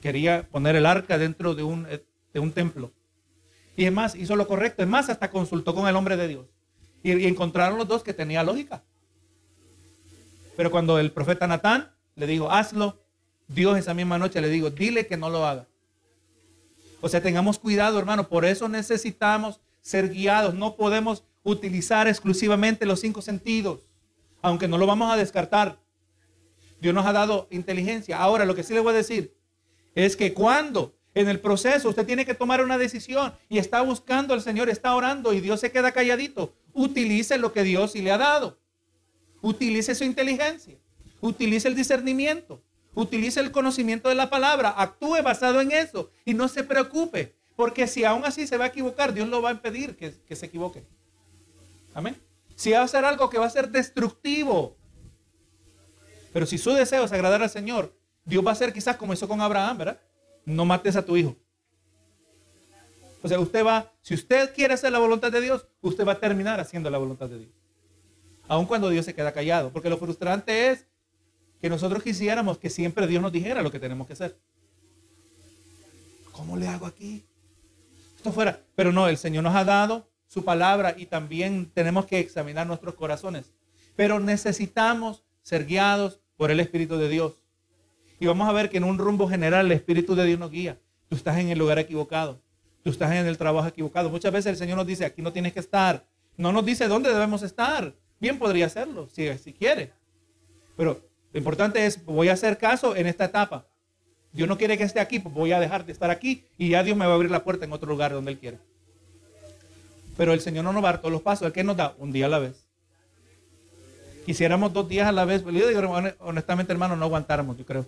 Quería poner el arca dentro de un, de un templo. Y es más, hizo lo correcto. Es más, hasta consultó con el hombre de Dios. Y, y encontraron los dos que tenía lógica. Pero cuando el profeta Natán le dijo, hazlo, Dios esa misma noche le dijo, dile que no lo haga. O sea, tengamos cuidado, hermano. Por eso necesitamos ser guiados. No podemos utilizar exclusivamente los cinco sentidos, aunque no lo vamos a descartar. Dios nos ha dado inteligencia. Ahora, lo que sí le voy a decir es que cuando en el proceso usted tiene que tomar una decisión y está buscando al Señor, está orando y Dios se queda calladito, utilice lo que Dios sí le ha dado. Utilice su inteligencia. Utilice el discernimiento. Utilice el conocimiento de la palabra, actúe basado en eso y no se preocupe, porque si aún así se va a equivocar, Dios lo va a impedir que, que se equivoque. Amén. Si va a hacer algo que va a ser destructivo, pero si su deseo es agradar al Señor, Dios va a hacer quizás como hizo con Abraham, ¿verdad? No mates a tu hijo. O sea, usted va, si usted quiere hacer la voluntad de Dios, usted va a terminar haciendo la voluntad de Dios. Aun cuando Dios se queda callado. Porque lo frustrante es que nosotros quisiéramos que siempre Dios nos dijera lo que tenemos que hacer. ¿Cómo le hago aquí? Esto fuera. Pero no, el Señor nos ha dado su palabra y también tenemos que examinar nuestros corazones. Pero necesitamos ser guiados por el Espíritu de Dios. Y vamos a ver que en un rumbo general el Espíritu de Dios nos guía. Tú estás en el lugar equivocado. Tú estás en el trabajo equivocado. Muchas veces el Señor nos dice, aquí no tienes que estar. No nos dice dónde debemos estar. Bien podría hacerlo, si, si quiere. Pero lo importante es, voy a hacer caso en esta etapa. Dios no quiere que esté aquí, pues voy a dejar de estar aquí y ya Dios me va a abrir la puerta en otro lugar donde Él quiere. Pero el Señor no nos va todos los pasos. ¿El que nos da? Un día a la vez. Quisiéramos dos días a la vez. Yo digo, honestamente, hermano, no aguantáramos, yo creo.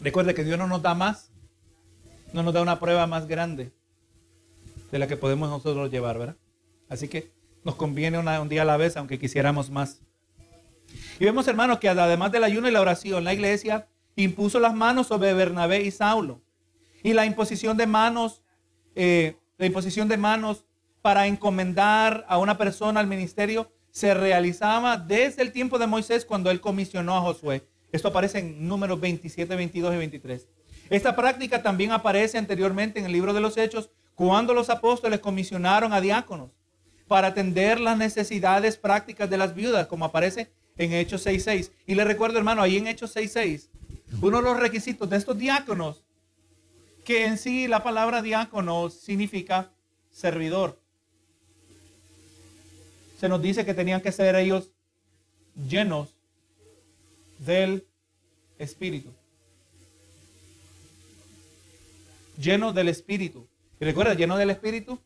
Recuerde que Dios no nos da más. No nos da una prueba más grande de la que podemos nosotros llevar, ¿verdad? Así que nos conviene un día a la vez, aunque quisiéramos más. Y vemos, hermanos, que además del ayuno y la oración, la iglesia impuso las manos sobre Bernabé y Saulo. Y la imposición de manos, eh, la imposición de manos para encomendar a una persona al ministerio se realizaba desde el tiempo de Moisés cuando él comisionó a Josué. Esto aparece en números 27, 22 y 23. Esta práctica también aparece anteriormente en el libro de los Hechos cuando los apóstoles comisionaron a diáconos para atender las necesidades prácticas de las viudas, como aparece en Hechos 6.6. Y le recuerdo, hermano, ahí en Hechos 6.6, uno de los requisitos de estos diáconos, que en sí la palabra diácono significa servidor. Se nos dice que tenían que ser ellos llenos del Espíritu. lleno del Espíritu. Y recuerda, lleno del Espíritu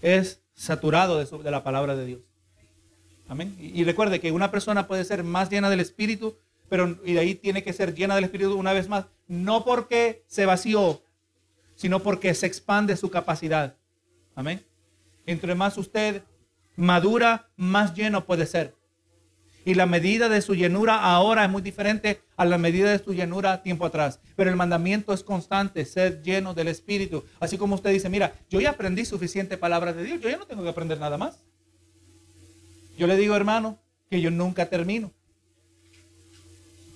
es saturado de, la palabra de Dios. Amén. Y, recuerde que una persona puede ser más llena del Espíritu, pero y de ahí tiene que ser llena del Espíritu una vez más, no porque se vació, sino porque se expande su capacidad. Amén. Entre más usted madura, más lleno puede ser. Y la medida de su llenura ahora es muy diferente a la medida de su llenura tiempo atrás. Pero el mandamiento es constante, ser lleno del Espíritu. Así como usted dice, mira, yo ya aprendí suficiente palabra de Dios, yo ya no tengo que aprender nada más. Yo le digo, hermano, que yo nunca termino.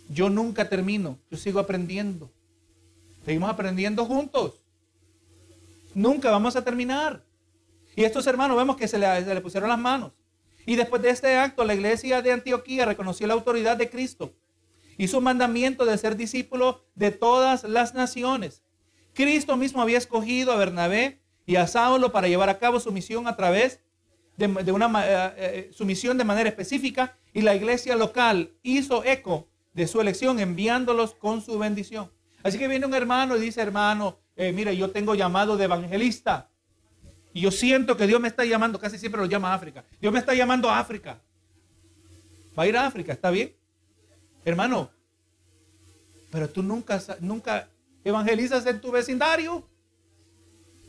Yo nunca termino, yo sigo aprendiendo. Seguimos aprendiendo juntos. Nunca vamos a terminar. Y estos hermanos vemos que se le, pusieron las manos. Y después de este acto, la iglesia de Antioquía reconoció la autoridad de Cristo. Hizo un mandamiento de ser discípulo de todas las naciones. Cristo mismo había escogido a Bernabé y a Saulo para llevar a cabo su misión a través de, de una eh, eh, su misión de manera específica y la iglesia local hizo eco de su elección enviándolos con su bendición. Así que viene un hermano y dice, hermano, eh, mire, yo tengo llamado de evangelista. Y yo siento que Dios me está llamando, casi siempre lo llama África. Dios me está llamando a África. Va a ir a África, ¿está bien? Hermano, pero tú nunca, nunca evangelizas en tu vecindario.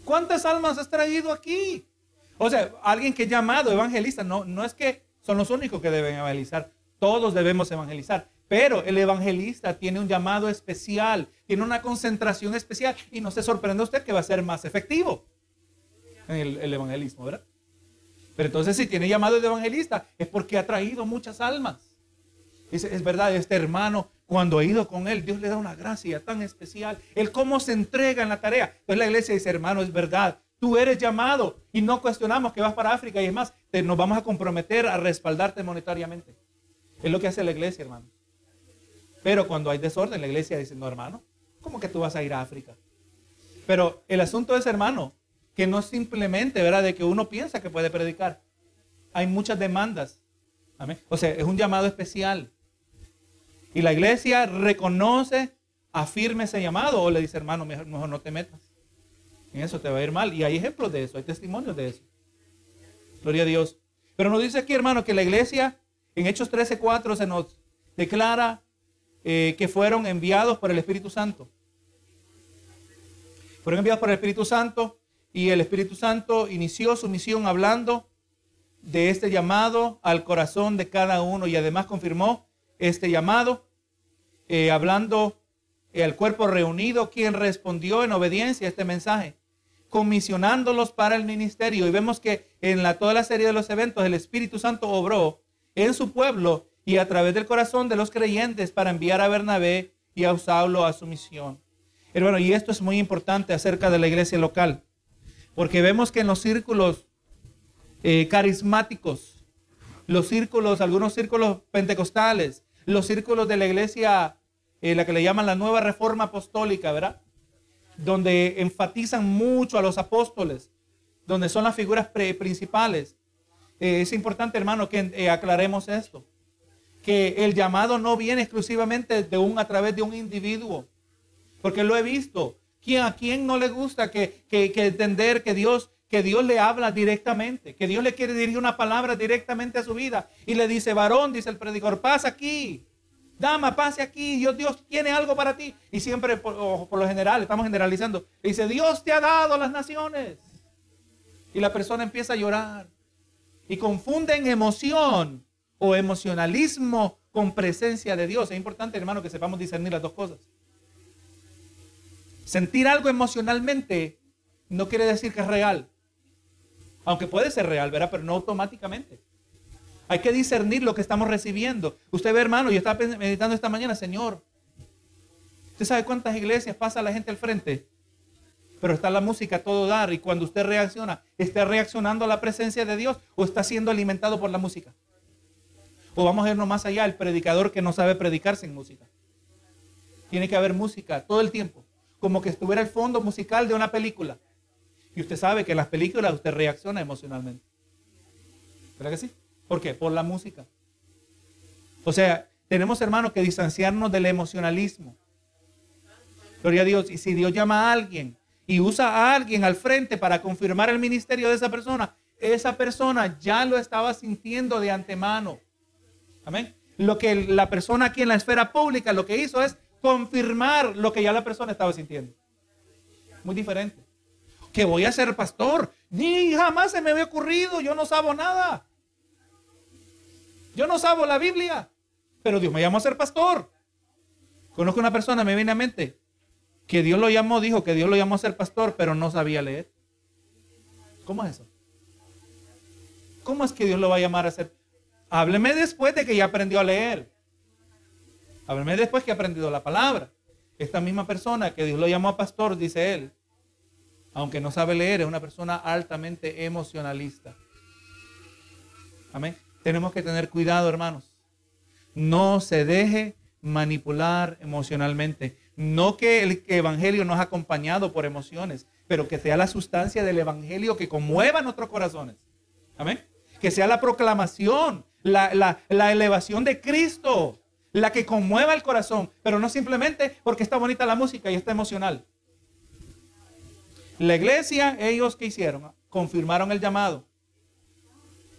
¿Cuántas almas has traído aquí? O sea, alguien que es llamado evangelista, no, no es que son los únicos que deben evangelizar. Todos debemos evangelizar. Pero el evangelista tiene un llamado especial, tiene una concentración especial y no se sorprende usted que va a ser más efectivo en el, evangelismo, ¿verdad? Pero entonces si tiene llamado de evangelista es porque ha traído muchas almas. Es, es verdad, este hermano, cuando ha ido con él, Dios le da una gracia tan especial. Él cómo se entrega en la tarea. Entonces la iglesia dice, hermano, es verdad, tú eres llamado y no cuestionamos que vas para África y es más, nos vamos a comprometer a respaldarte monetariamente. Es lo que hace la iglesia, hermano. Pero cuando hay desorden, la iglesia dice, no, hermano, ¿cómo que tú vas a ir a África? Pero el asunto es, hermano, que no simplemente, ¿verdad? De que uno piensa que puede predicar. Hay muchas demandas. O sea, es un llamado especial. Y la iglesia reconoce, afirma ese llamado o le dice, hermano, mejor, no te metas. En eso te va a ir mal. Y hay ejemplos de eso, hay testimonios de eso. Gloria a Dios. Pero nos dice aquí, hermano, que la iglesia en Hechos 13:4 se nos declara eh, que fueron enviados por el Espíritu Santo. Fueron enviados por el Espíritu Santo y el Espíritu Santo inició su misión hablando de este llamado al corazón de cada uno y además confirmó este llamado, eh, hablando eh, al cuerpo reunido, quien respondió en obediencia a este mensaje, comisionándolos para el ministerio. Y vemos que en la, toda la serie de los eventos el Espíritu Santo obró en su pueblo y a través del corazón de los creyentes para enviar a Bernabé y a Saulo a su misión. Hermano, y esto es muy importante acerca de la iglesia local. Porque vemos que en los círculos eh, carismáticos, los círculos, algunos círculos pentecostales, los círculos de la iglesia, eh, la que le llaman la nueva reforma apostólica, ¿verdad? Donde enfatizan mucho a los apóstoles, donde son las figuras principales. Eh, es importante, hermano, que aclaremos esto. Que el llamado no viene exclusivamente de un, a través de un individuo. Porque lo he visto. ¿A quién no le gusta que, entender que Dios, que Dios le habla directamente, que Dios le quiere dirigir una palabra directamente a su vida y le dice, varón, dice el predicador, pasa aquí, dama, pase aquí, Dios, Dios tiene algo para ti. Y siempre, por, lo general, estamos generalizando, dice, Dios te ha dado las naciones. Y la persona empieza a llorar y confunden emoción o emocionalismo con presencia de Dios. Es importante, hermano, que sepamos discernir las dos cosas. Sentir algo emocionalmente no quiere decir que es real. Aunque puede ser real, ¿verdad? Pero no automáticamente. Hay que discernir lo que estamos recibiendo. Usted ve, hermano, yo estaba meditando esta mañana, Señor. ¿Usted sabe cuántas iglesias pasa la gente al frente? Pero está la música todo dar y cuando usted reacciona, ¿está reaccionando a la presencia de Dios o está siendo alimentado por la música? Vamos a irnos más allá, el predicador que no sabe predicar sin música. Tiene que haber música todo el tiempo como que estuviera el fondo musical de una película. Y usted sabe que en las películas usted reacciona emocionalmente. ¿Verdad que sí? ¿Por qué? Por la música. O sea, tenemos hermanos que distanciarnos del emocionalismo. Gloria a Dios. Y si Dios llama a alguien y usa a alguien al frente para confirmar el ministerio de esa persona, esa persona ya lo estaba sintiendo de antemano. Amén. Lo que la persona aquí en la esfera pública lo que hizo es confirmar lo que ya la persona estaba sintiendo. Muy diferente. Que voy a ser pastor. Ni jamás se me había ocurrido. Yo no sabo nada. Yo no sabo la Biblia. Pero Dios me llamó a ser pastor. Conozco una persona, me viene a mente, que Dios lo llamó, dijo que Dios lo llamó a ser pastor, pero no sabía leer. ¿Cómo es eso? ¿Cómo es que Dios lo va a llamar a ser? Hábleme después de que ya aprendió a leer. Hábleme después que ha aprendido la palabra. Esta misma persona que Dios lo llamó a pastor, dice él, aunque no sabe leer, es una persona altamente emocionalista. Amén. Tenemos que tener cuidado, hermanos. No se deje manipular emocionalmente. No que el evangelio nos ha acompañado por emociones, pero que sea la sustancia del evangelio que conmueva nuestros corazones. Amén. Que sea la proclamación, la, la elevación de Cristo, la que conmueva el corazón, pero no simplemente porque está bonita la música y está emocional. La iglesia, ellos que hicieron, confirmaron el llamado.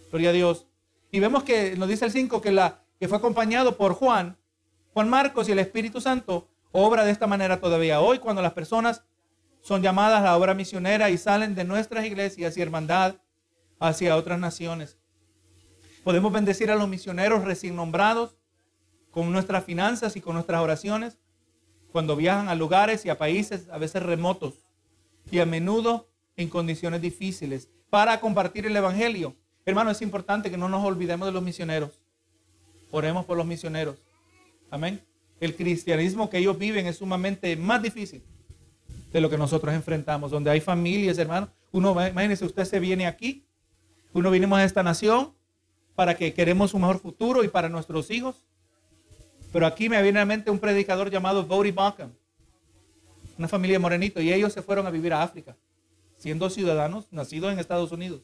Gloria a Dios. Y vemos que nos dice el 5 que, la, que fue acompañado por Juan, Juan Marcos y el Espíritu Santo, obra de esta manera todavía hoy cuando las personas son llamadas a la obra misionera y salen de nuestras iglesias y hermandad hacia otras naciones. Podemos bendecir a los misioneros recién nombrados con nuestras finanzas y con nuestras oraciones cuando viajan a lugares y a países a veces remotos y a menudo en condiciones difíciles para compartir el Evangelio. Hermano, es importante que no nos olvidemos de los misioneros. Oremos por los misioneros. Amén. El cristianismo que ellos viven es sumamente más difícil de lo que nosotros enfrentamos, donde hay familias, hermano. Uno, imagínese, usted se viene aquí, uno vinimos a esta nación para que queremos un mejor futuro y para nuestros hijos. Pero aquí me viene a mente un predicador llamado Bodie Buckham, una familia morenito, y ellos se fueron a vivir a África, siendo ciudadanos nacidos en Estados Unidos.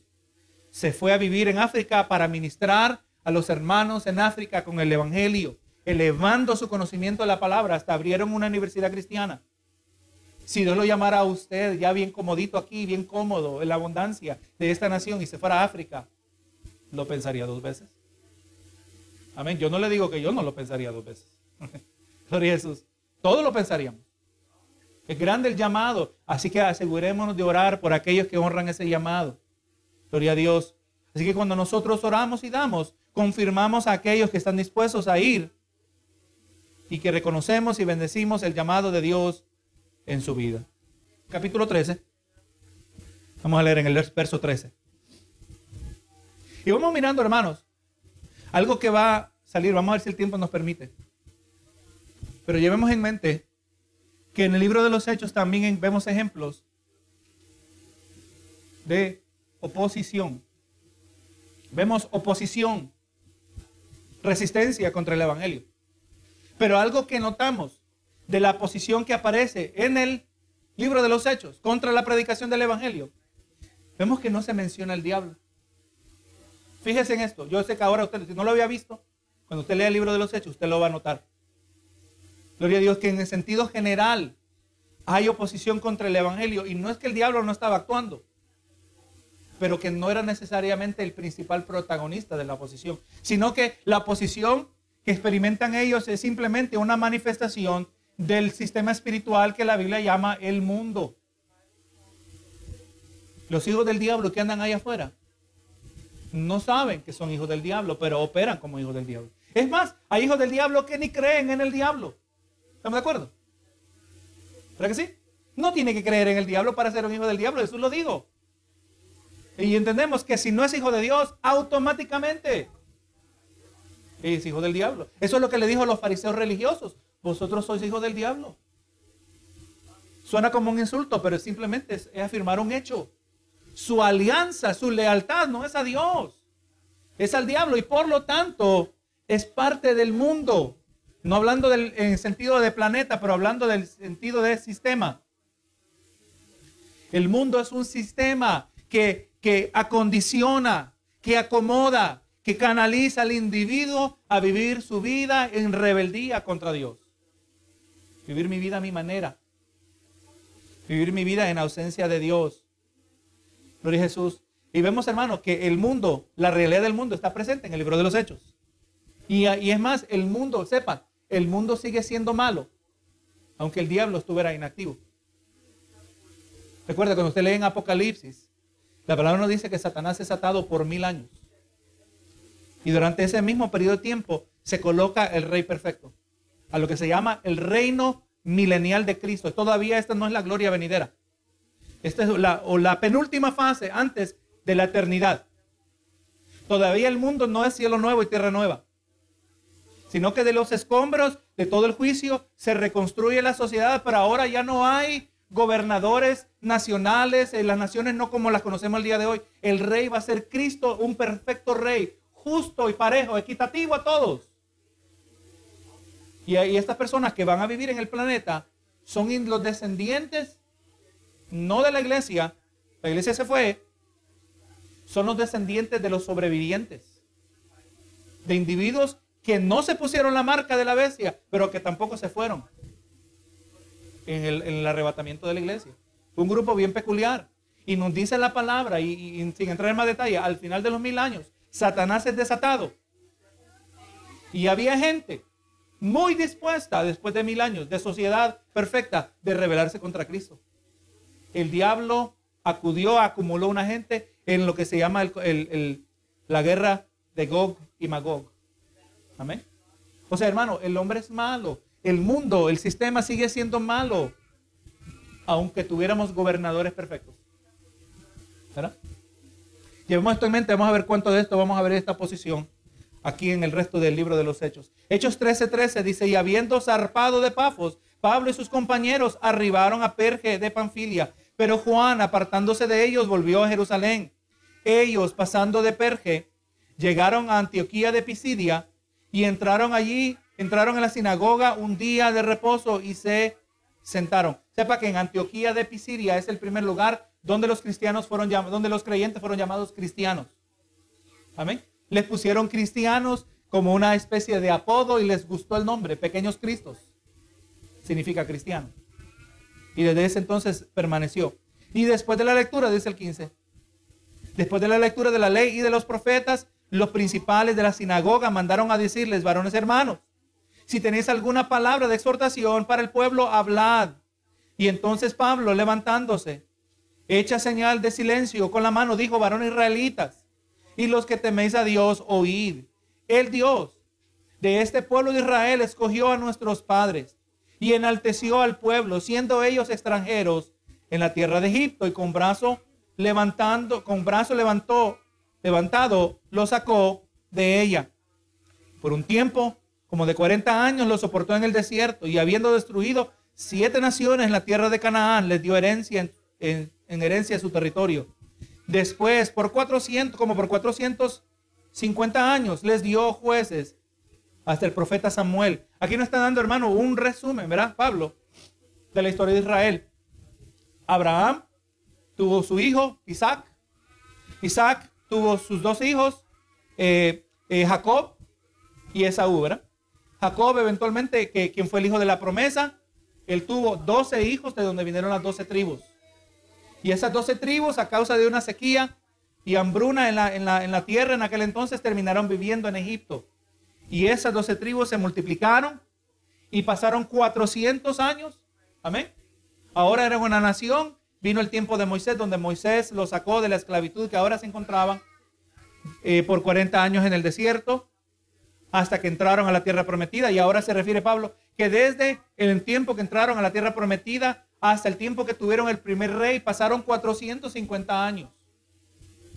Se fue a vivir en África para ministrar a los hermanos en África con el Evangelio, elevando su conocimiento de la palabra, hasta abrieron una universidad cristiana. Si Dios lo llamara a usted ya bien comodito aquí, bien cómodo, en la abundancia de esta nación y se fuera a África, ¿lo pensaría dos veces? Amén. Yo no le digo que yo no lo pensaría dos veces. Gloria a Jesús. Todos lo pensaríamos. Es grande el llamado. Así que asegurémonos de orar por aquellos que honran ese llamado. Gloria a Dios. Así que cuando nosotros oramos y damos, confirmamos a aquellos que están dispuestos a ir y que reconocemos y bendecimos el llamado de Dios en su vida. Capítulo 13. Vamos a leer en el verso 13. Y vamos mirando, hermanos, algo que va a salir, vamos a ver si el tiempo nos permite. Pero llevemos en mente que en el libro de los Hechos también vemos ejemplos de oposición. Vemos oposición, resistencia contra el Evangelio. Pero algo que notamos de la oposición que aparece en el libro de los Hechos contra la predicación del Evangelio, vemos que no se menciona el diablo. Fíjese en esto. Yo sé que ahora usted, si no lo había visto, cuando usted lea el libro de los Hechos, usted lo va a notar. Gloria a Dios que en el sentido general hay oposición contra el Evangelio. Y no es que el diablo no estaba actuando, pero que no era necesariamente el principal protagonista de la oposición, sino que la oposición que experimentan ellos es simplemente una manifestación del sistema espiritual que la Biblia llama el mundo. Los hijos del diablo que andan ahí afuera no saben que son hijos del diablo, pero operan como hijos del diablo. Es más, hay hijos del diablo que ni creen en el diablo. ¿Estamos de acuerdo? ¿Verdad que sí? No tiene que creer en el diablo para ser un hijo del diablo, Jesús lo dijo. Y entendemos que si no es hijo de Dios, automáticamente es hijo del diablo. Eso es lo que le dijo a los fariseos religiosos. Vosotros sois hijos del diablo. Suena como un insulto, pero simplemente es afirmar un hecho su alianza, su lealtad no es a Dios, es al diablo y por lo tanto es parte del mundo. No hablando del, en sentido de planeta, pero hablando del sentido de sistema. El mundo es un sistema que, que acondiciona, que acomoda, que canaliza al individuo a vivir su vida en rebeldía contra Dios. Vivir mi vida a mi manera. Vivir mi vida en ausencia de Dios. Gloria Jesús. Y vemos, hermano, que el mundo, la realidad del mundo está presente en el libro de los Hechos. Y, y es más, el mundo, sepa, el mundo sigue siendo malo, aunque el diablo estuviera inactivo. Recuerda, cuando usted lee en Apocalipsis, la palabra nos dice que Satanás es atado por mil años. Y durante ese mismo periodo de tiempo se coloca el rey perfecto, a lo que se llama el reino milenial de Cristo. Todavía esta no es la gloria venidera. Esta es la, o la penúltima fase antes de la eternidad. Todavía el mundo no es cielo nuevo y tierra nueva, sino que de los escombros de todo el juicio se reconstruye la sociedad, pero ahora ya no hay gobernadores nacionales, en las naciones no como las conocemos el día de hoy. El rey va a ser Cristo, un perfecto rey, justo y parejo, equitativo a todos. Y, y estas personas que van a vivir en el planeta son los descendientes, no de la iglesia, la iglesia se fue, son los descendientes de los sobrevivientes, de individuos que no se pusieron la marca de la bestia, pero que tampoco se fueron en el, arrebatamiento de la iglesia. un grupo bien peculiar. Y nos dice la palabra, y, sin entrar en más detalle, al final de los mil años, Satanás es desatado. Y había gente muy dispuesta, después de mil años, de sociedad perfecta, de rebelarse contra Cristo. El diablo acudió, acumuló una gente en lo que se llama la guerra de Gog y Magog. Amén. O sea, hermano, el hombre es malo el mundo, el sistema sigue siendo malo, aunque tuviéramos gobernadores perfectos. ¿Verdad? Llevemos esto en mente, vamos a ver cuánto de esto vamos a ver esta posición aquí en el resto del libro de los Hechos. Hechos 13:13 13 dice, y habiendo zarpado de Pafos, Pablo y sus compañeros arribaron a Perge de Panfilia, pero Juan, apartándose de ellos, volvió a Jerusalén. Ellos, pasando de Perge, llegaron a Antioquía de Pisidia y entraron allí entraron en la sinagoga un día de reposo y se sentaron. Sepa que en Antioquía de Pisidia es el primer lugar donde los cristianos fueron donde los creyentes fueron llamados cristianos. Amén. Les pusieron cristianos como una especie de apodo y les gustó el nombre, pequeños cristos. Significa cristiano. Y desde ese entonces permaneció. Y después de la lectura, dice el 15, después de la lectura de la ley y de los profetas, los principales de la sinagoga mandaron a decirles, varones hermanos, si tenéis alguna palabra de exhortación para el pueblo, hablad. Y entonces Pablo, levantándose, echa señal de silencio con la mano, dijo, varones israelitas, y los que teméis a Dios, oíd. El Dios de este pueblo de Israel escogió a nuestros padres y enalteció al pueblo, siendo ellos extranjeros en la tierra de Egipto, y con brazo levantando, con brazo levantó, levantado, lo sacó de ella. Por un tiempo como de 40 años lo soportó en el desierto y habiendo destruido siete naciones en la tierra de Canaán, les dio herencia en, herencia su territorio. Después, por 400, como por 450 años, les dio jueces hasta el profeta Samuel. Aquí nos está dando, hermano, un resumen, ¿verdad, Pablo? De la historia de Israel. Abraham tuvo su hijo, Isaac. Isaac tuvo sus dos hijos, eh, eh, Jacob y Esaú, ¿verdad? Jacob eventualmente, que, quien fue el hijo de la promesa, él tuvo 12 hijos de donde vinieron las 12 tribus. Y esas 12 tribus, a causa de una sequía y hambruna en la, en la, tierra en aquel entonces, terminaron viviendo en Egipto. Y esas 12 tribus se multiplicaron y pasaron 400 años. Amén. Ahora eran una nación. Vino el tiempo de Moisés, donde Moisés los sacó de la esclavitud que ahora se encontraban eh, por 40 años en el desierto hasta que entraron a la tierra prometida. Y ahora se refiere Pablo que desde el tiempo que entraron a la tierra prometida hasta el tiempo que tuvieron el primer rey pasaron 450 años.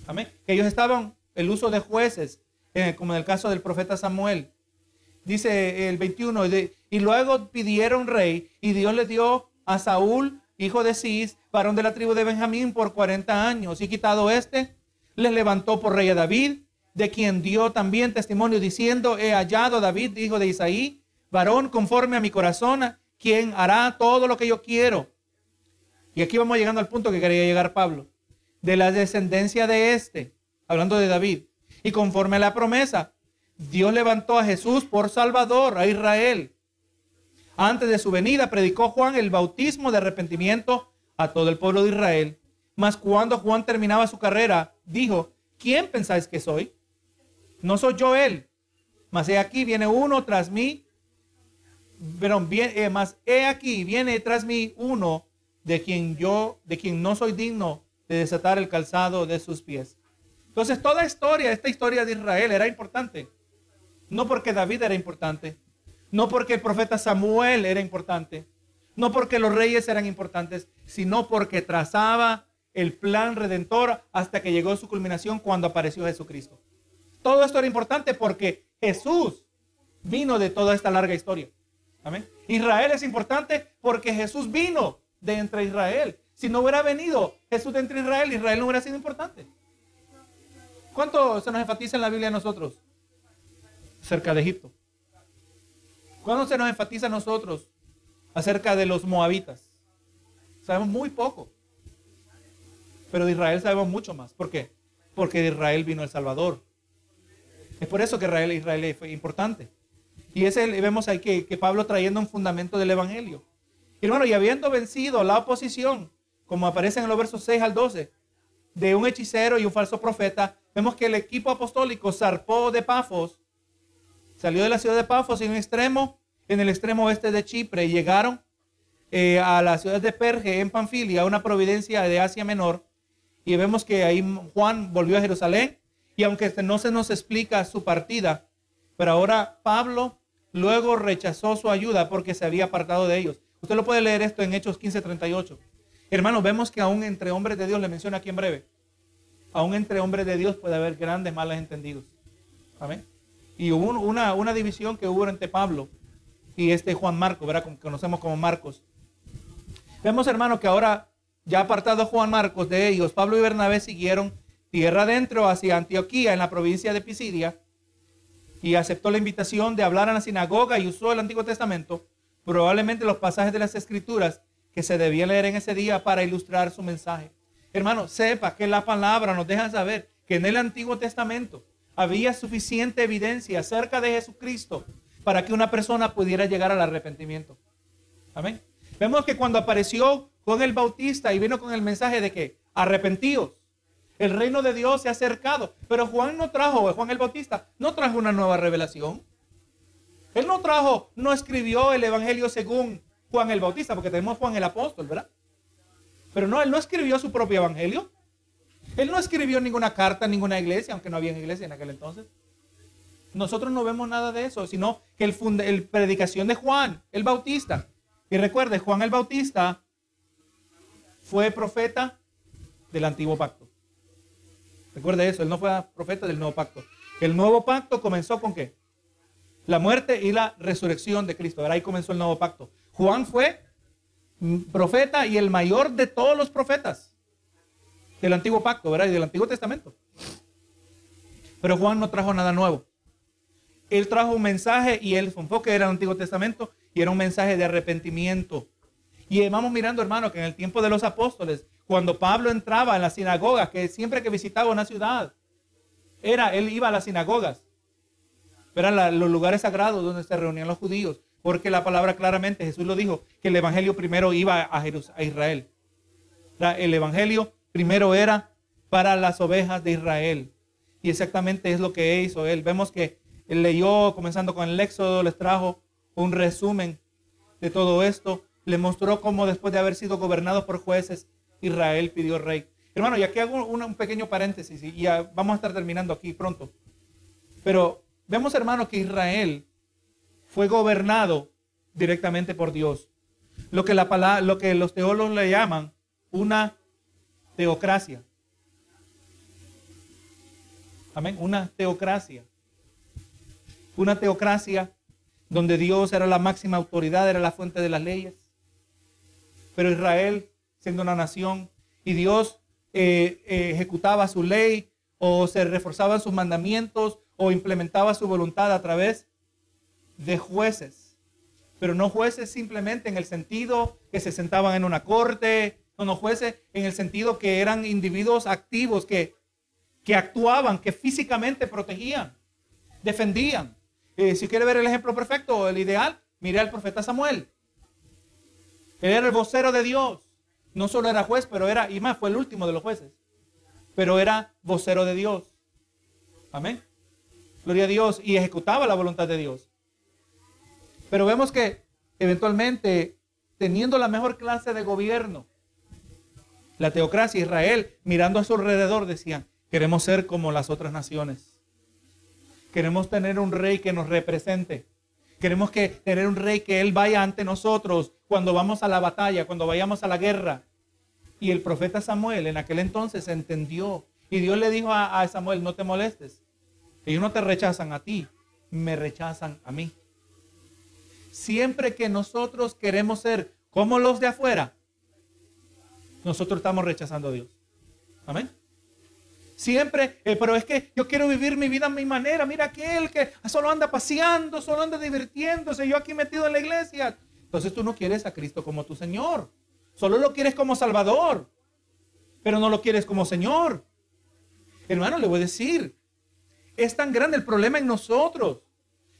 Amén. Que ellos estaban el uso de jueces, eh, como en el caso del profeta Samuel. Dice el 21, y luego pidieron rey y Dios le dio a Saúl, hijo de Cis, varón de la tribu de Benjamín, por 40 años. Y quitado este, les levantó por rey a David de quien dio también testimonio diciendo, he hallado a David, hijo de Isaí, varón conforme a mi corazón, quien hará todo lo que yo quiero. Y aquí vamos llegando al punto que quería llegar Pablo. De la descendencia de este, hablando de David, y conforme a la promesa, Dios levantó a Jesús por Salvador a Israel. Antes de su venida predicó Juan el bautismo de arrepentimiento a todo el pueblo de Israel. Mas cuando Juan terminaba su carrera, dijo, ¿quién pensáis que soy? No soy yo él, mas he aquí viene uno tras mí, pero bien, eh, mas he aquí viene tras mí uno de quien yo, de quien no soy digno de desatar el calzado de sus pies. Entonces toda historia, esta historia de Israel era importante. No porque David era importante, no porque el profeta Samuel era importante, no porque los reyes eran importantes, sino porque trazaba el plan redentor hasta que llegó su culminación cuando apareció Jesucristo. Todo esto era importante porque Jesús vino de toda esta larga historia. Amén. Israel es importante porque Jesús vino de entre Israel. Si no hubiera venido Jesús de entre Israel, Israel no hubiera sido importante. ¿Cuánto se nos enfatiza en la Biblia a nosotros? Cerca de Egipto. ¿Cuándo se nos enfatiza a nosotros acerca de los moabitas? Sabemos muy poco. Pero de Israel sabemos mucho más. ¿Por qué? Porque de Israel vino el Salvador. Es por eso que Israel, Israel importante. Y ese vemos ahí que, que Pablo trayendo un fundamento del Evangelio. Y hermano, y habiendo vencido la oposición, como aparece en los versos 6 al 12, de un hechicero y un falso profeta, vemos que el equipo apostólico zarpó de Pafos, salió de la ciudad de Pafos en extremo, en el extremo oeste de Chipre, y llegaron eh, a la ciudad de Perge, en Panfilia, una providencia de Asia Menor, y vemos que ahí Juan volvió a Jerusalén, y aunque no se nos explica su partida, pero ahora Pablo luego rechazó su ayuda porque se había apartado de ellos. Usted lo puede leer esto en Hechos 15:38. Hermanos, vemos que aún entre hombres de Dios, le menciono aquí en breve, aún entre hombres de Dios puede haber grandes malos entendidos. Amén. Y hubo una, división que hubo entre Pablo y este Juan Marcos, ¿verdad? Como conocemos como Marcos. Vemos, hermanos, que ahora ya apartado Juan Marcos de ellos, Pablo y Bernabé siguieron tierra adentro hacia Antioquía, en la provincia de Pisidia, y aceptó la invitación de hablar en la sinagoga y usó el Antiguo Testamento, probablemente los pasajes de las Escrituras que se debía leer en ese día para ilustrar su mensaje. Hermano, sepa que la palabra nos deja saber que en el Antiguo Testamento había suficiente evidencia acerca de Jesucristo para que una persona pudiera llegar al arrepentimiento. Amén. Vemos que cuando apareció Juan el Bautista y vino con el mensaje de que arrepentidos, el reino de Dios se ha acercado. Pero Juan no trajo, Juan el Bautista, no trajo una nueva revelación. Él no trajo, no escribió el Evangelio según Juan el Bautista, porque tenemos Juan el Apóstol, ¿verdad? Pero no, él no escribió su propio Evangelio. Él no escribió ninguna carta, ninguna iglesia, aunque no había iglesia en aquel entonces. Nosotros no vemos nada de eso, sino que el, el predicación de Juan el Bautista. Y recuerde, Juan el Bautista fue profeta del antiguo pacto. Recuerde eso, él no fue profeta del nuevo pacto. El nuevo pacto comenzó con qué? La muerte y la resurrección de Cristo. Ahí comenzó el nuevo pacto. Juan fue profeta y el mayor de todos los profetas del antiguo pacto, ¿verdad? Y del antiguo testamento. Pero Juan no trajo nada nuevo. Él trajo un mensaje y el enfoque era el Antiguo Testamento y era un mensaje de arrepentimiento. Y vamos mirando, hermano, que en el tiempo de los apóstoles, cuando Pablo entraba en la sinagoga, que siempre que visitaba una ciudad, era, él iba a las sinagogas. Eran los lugares sagrados donde se reunían los judíos. Porque la palabra claramente, Jesús lo dijo, que el evangelio primero iba a, a Israel. El evangelio primero era para las ovejas de Israel. Y exactamente es lo que hizo él. Vemos que él leyó, comenzando con el Éxodo, les trajo un resumen de todo esto. Le mostró cómo después de haber sido gobernado por jueces, Israel pidió rey. Hermano, y aquí hago un, pequeño paréntesis y ya vamos a estar terminando aquí pronto. Pero vemos, hermano, que Israel fue gobernado directamente por Dios. Lo que, la palabra, lo que los teólogos le llaman una teocracia. Amén, una teocracia. Una teocracia donde Dios era la máxima autoridad, era la fuente de las leyes. Pero Israel siendo una nación, y Dios eh, eh, ejecutaba su ley o se reforzaban sus mandamientos o implementaba su voluntad a través de jueces. Pero no jueces simplemente en el sentido que se sentaban en una corte, no, no jueces en el sentido que eran individuos activos que, que actuaban, que físicamente protegían, defendían. Eh, si quiere ver el ejemplo perfecto, el ideal, mire al profeta Samuel. Él era el vocero de Dios No solo era juez, pero era, y más, fue el último de los jueces. Pero era vocero de Dios. Amén. Gloria a Dios. Y ejecutaba la voluntad de Dios. Pero vemos que eventualmente, teniendo la mejor clase de gobierno, la teocracia, Israel, mirando a su alrededor, decían, queremos ser como las otras naciones. Queremos tener un rey que nos represente. Queremos que tener un rey que él vaya ante nosotros cuando vamos a la batalla, cuando vayamos a la guerra. Y el profeta Samuel en aquel entonces entendió. Y Dios le dijo a, a Samuel, no te molestes. Ellos no te rechazan a ti, me rechazan a mí. Siempre que nosotros queremos ser como los de afuera, nosotros estamos rechazando a Dios. Amén. Siempre, eh, pero es que yo quiero vivir mi vida a mi manera. Mira aquel que solo anda paseando, solo anda divirtiéndose, yo aquí metido en la iglesia. Entonces tú no quieres a Cristo como tu Señor. Solo lo quieres como Salvador, pero no lo quieres como Señor. Hermano, le voy a decir, es tan grande el problema en nosotros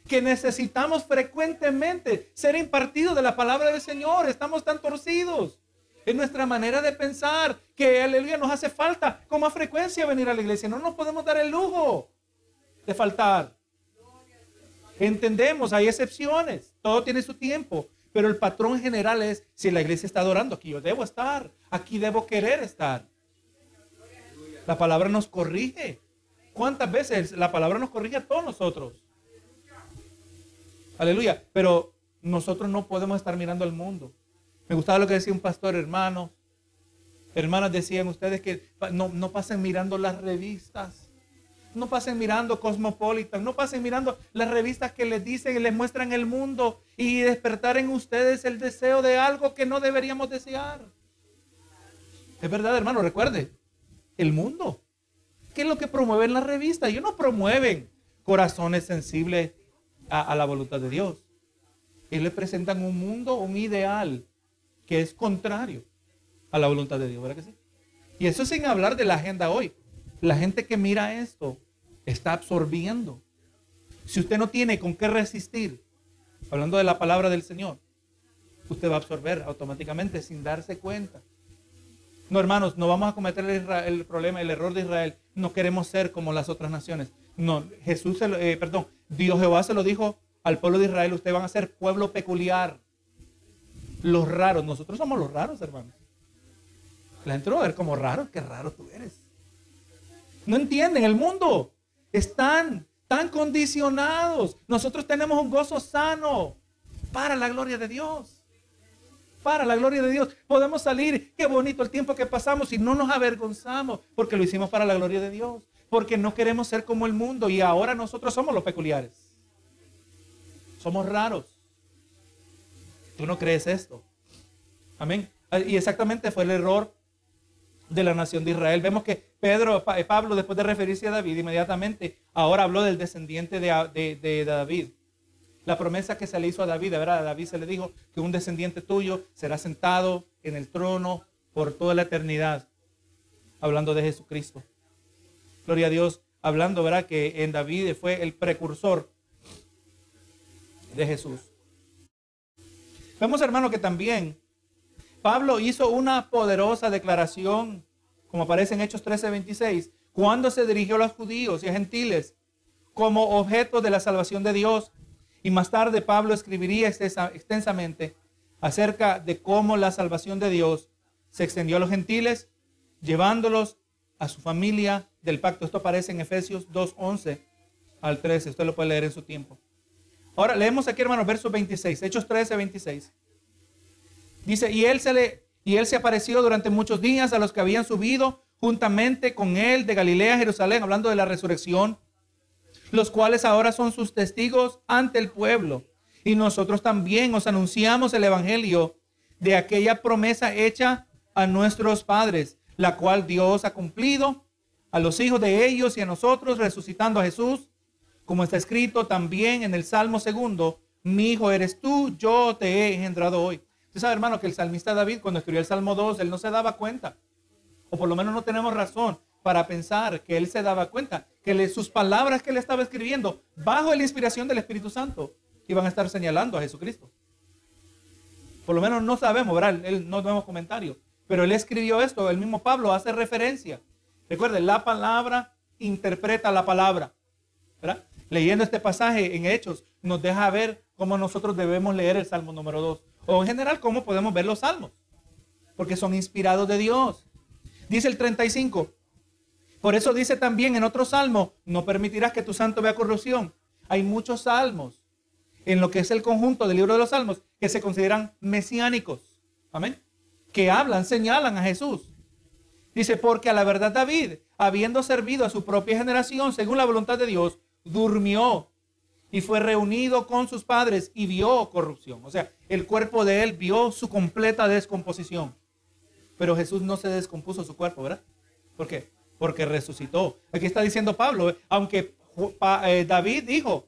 que necesitamos frecuentemente ser impartidos de la palabra del Señor. Estamos tan torcidos en nuestra manera de pensar que aleluya nos hace falta con más frecuencia venir a la iglesia. No nos podemos dar el lujo de faltar. Entendemos, hay excepciones, todo tiene su tiempo, pero el patrón general es si la iglesia está adorando, aquí yo debo estar, aquí debo querer estar. La palabra nos corrige. ¿Cuántas veces la palabra nos corrige a todos nosotros? Aleluya. Pero nosotros no podemos estar mirando al mundo. Me gustaba lo que decía un pastor, hermano. Hermanas decían ustedes que no, no pasen mirando las revistas. No pasen mirando Cosmopolitan, no pasen mirando las revistas que les dicen y les muestran el mundo y despertar en ustedes el deseo de algo que no deberíamos desear. Es verdad, hermano, recuerde, el mundo. ¿Qué es lo que promueven las revistas? Ellos no promueven corazones sensibles a, la voluntad de Dios. Ellos le presentan un mundo, un ideal que es contrario a la voluntad de Dios, ¿verdad que sí? Y eso sin hablar de la agenda hoy. La gente que mira esto está absorbiendo. Si usted no tiene con qué resistir, hablando de la palabra del Señor, usted va a absorber automáticamente sin darse cuenta. No, hermanos, no vamos a cometer el, problema, el error de Israel. No queremos ser como las otras naciones. No, Jesús, se eh, perdón, Dios Jehová se lo dijo al pueblo de Israel, ustedes van a ser pueblo peculiar. Los raros, nosotros somos los raros, hermanos. La gente a ver como raro, qué raro tú eres. No entienden, el mundo están tan condicionados. Nosotros tenemos un gozo sano para la gloria de Dios para la gloria de Dios. Podemos salir, qué bonito el tiempo que pasamos y no nos avergonzamos porque lo hicimos para la gloria de Dios. Porque no queremos ser como el mundo y ahora nosotros somos los peculiares. Somos raros. ¿Tú no crees esto? Amén. Y exactamente fue el error de la nación de Israel. Vemos que Pedro, eh, Pablo, después de referirse a David, inmediatamente ahora habló del descendiente de, de David. La promesa que se le hizo a David, ¿verdad? A David se le dijo que un descendiente tuyo será sentado en el trono por toda la eternidad. Hablando de Jesucristo. Gloria a Dios. Hablando, ¿verdad? Que en David fue el precursor de Jesús. Vemos, hermano, que también Pablo hizo una poderosa declaración, como aparece en Hechos 13:26, cuando se dirigió a los judíos y a gentiles como objeto de la salvación de Dios y más tarde Pablo escribiría extensamente acerca de cómo la salvación de Dios se extendió a los gentiles, llevándolos a su familia del pacto. Esto aparece en Efesios 2.11 al 13. Usted lo puede leer en su tiempo. Ahora leemos aquí, hermanos, versos 26, Hechos 13, 26. Dice, y él se le, y él se apareció durante muchos días a los que habían subido juntamente con él de Galilea a Jerusalén, hablando de la resurrección los cuales ahora son sus testigos ante el pueblo. Y nosotros también os anunciamos el Evangelio de aquella promesa hecha a nuestros padres, la cual Dios ha cumplido a los hijos de ellos y a nosotros, resucitando a Jesús, como está escrito también en el Salmo segundo, mi hijo eres tú, yo te he engendrado hoy. Usted sabe, hermano, que el salmista David, cuando escribió el Salmo 2, él no se daba cuenta, o por lo menos no tenemos razón para pensar que él se daba cuenta que sus palabras que él estaba escribiendo bajo la inspiración del Espíritu Santo iban a estar señalando a Jesucristo. Por lo menos no sabemos, ¿verdad? Él, no tenemos comentarios. Pero él escribió esto, el mismo Pablo hace referencia. Recuerden, la palabra interpreta la palabra. Leyendo este pasaje en Hechos, nos deja ver cómo nosotros debemos leer el Salmo número 2. O en general, cómo podemos ver los salmos. Porque son inspirados de Dios. Dice el 35. Por eso dice también en otro salmo, no permitirás que tu santo vea corrupción. Hay muchos salmos en lo que es el conjunto del libro de los salmos que se consideran mesiánicos. Amén que hablan, señalan a Jesús. Dice, porque a la verdad David, habiendo servido a su propia generación según la voluntad de Dios, durmió y fue reunido con sus padres y vio corrupción. O sea, el cuerpo de él vio su completa descomposición. Pero Jesús no se descompuso su cuerpo, ¿verdad? ¿Por qué? Porque resucitó. Aquí está diciendo Pablo, aunque eh, David dijo,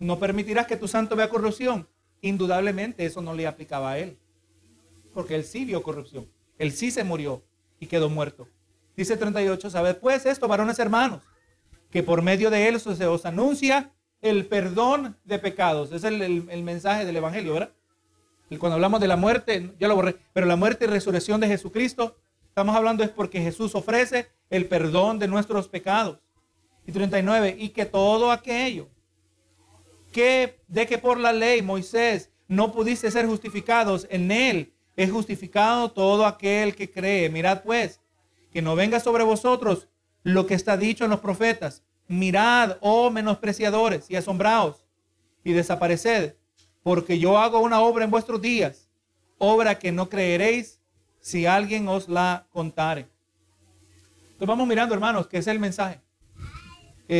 no permitirás que tu santo vea corrupción. Indudablemente eso no le aplicaba a él porque él sí vio corrupción. Él sí se murió y quedó muerto. Dice 38, ¿sabes pues esto, varones hermanos? Que por medio de él se os anuncia el perdón de pecados. Es el, mensaje del Evangelio, ¿verdad? Cuando hablamos de la muerte, ya lo borré, pero la muerte y resurrección de Jesucristo, estamos hablando es porque Jesús ofrece el perdón de nuestros pecados. Y 39, y que todo aquello que de que por la ley Moisés no pudiste ser justificados en él, es justificado todo aquel que cree. Mirad pues, que no venga sobre vosotros lo que está dicho en los profetas. Mirad, oh menospreciadores, y asombraos, y desapareced, porque yo hago una obra en vuestros días, obra que no creeréis si alguien os la contare. Entonces vamos mirando, hermanos, que es el mensaje.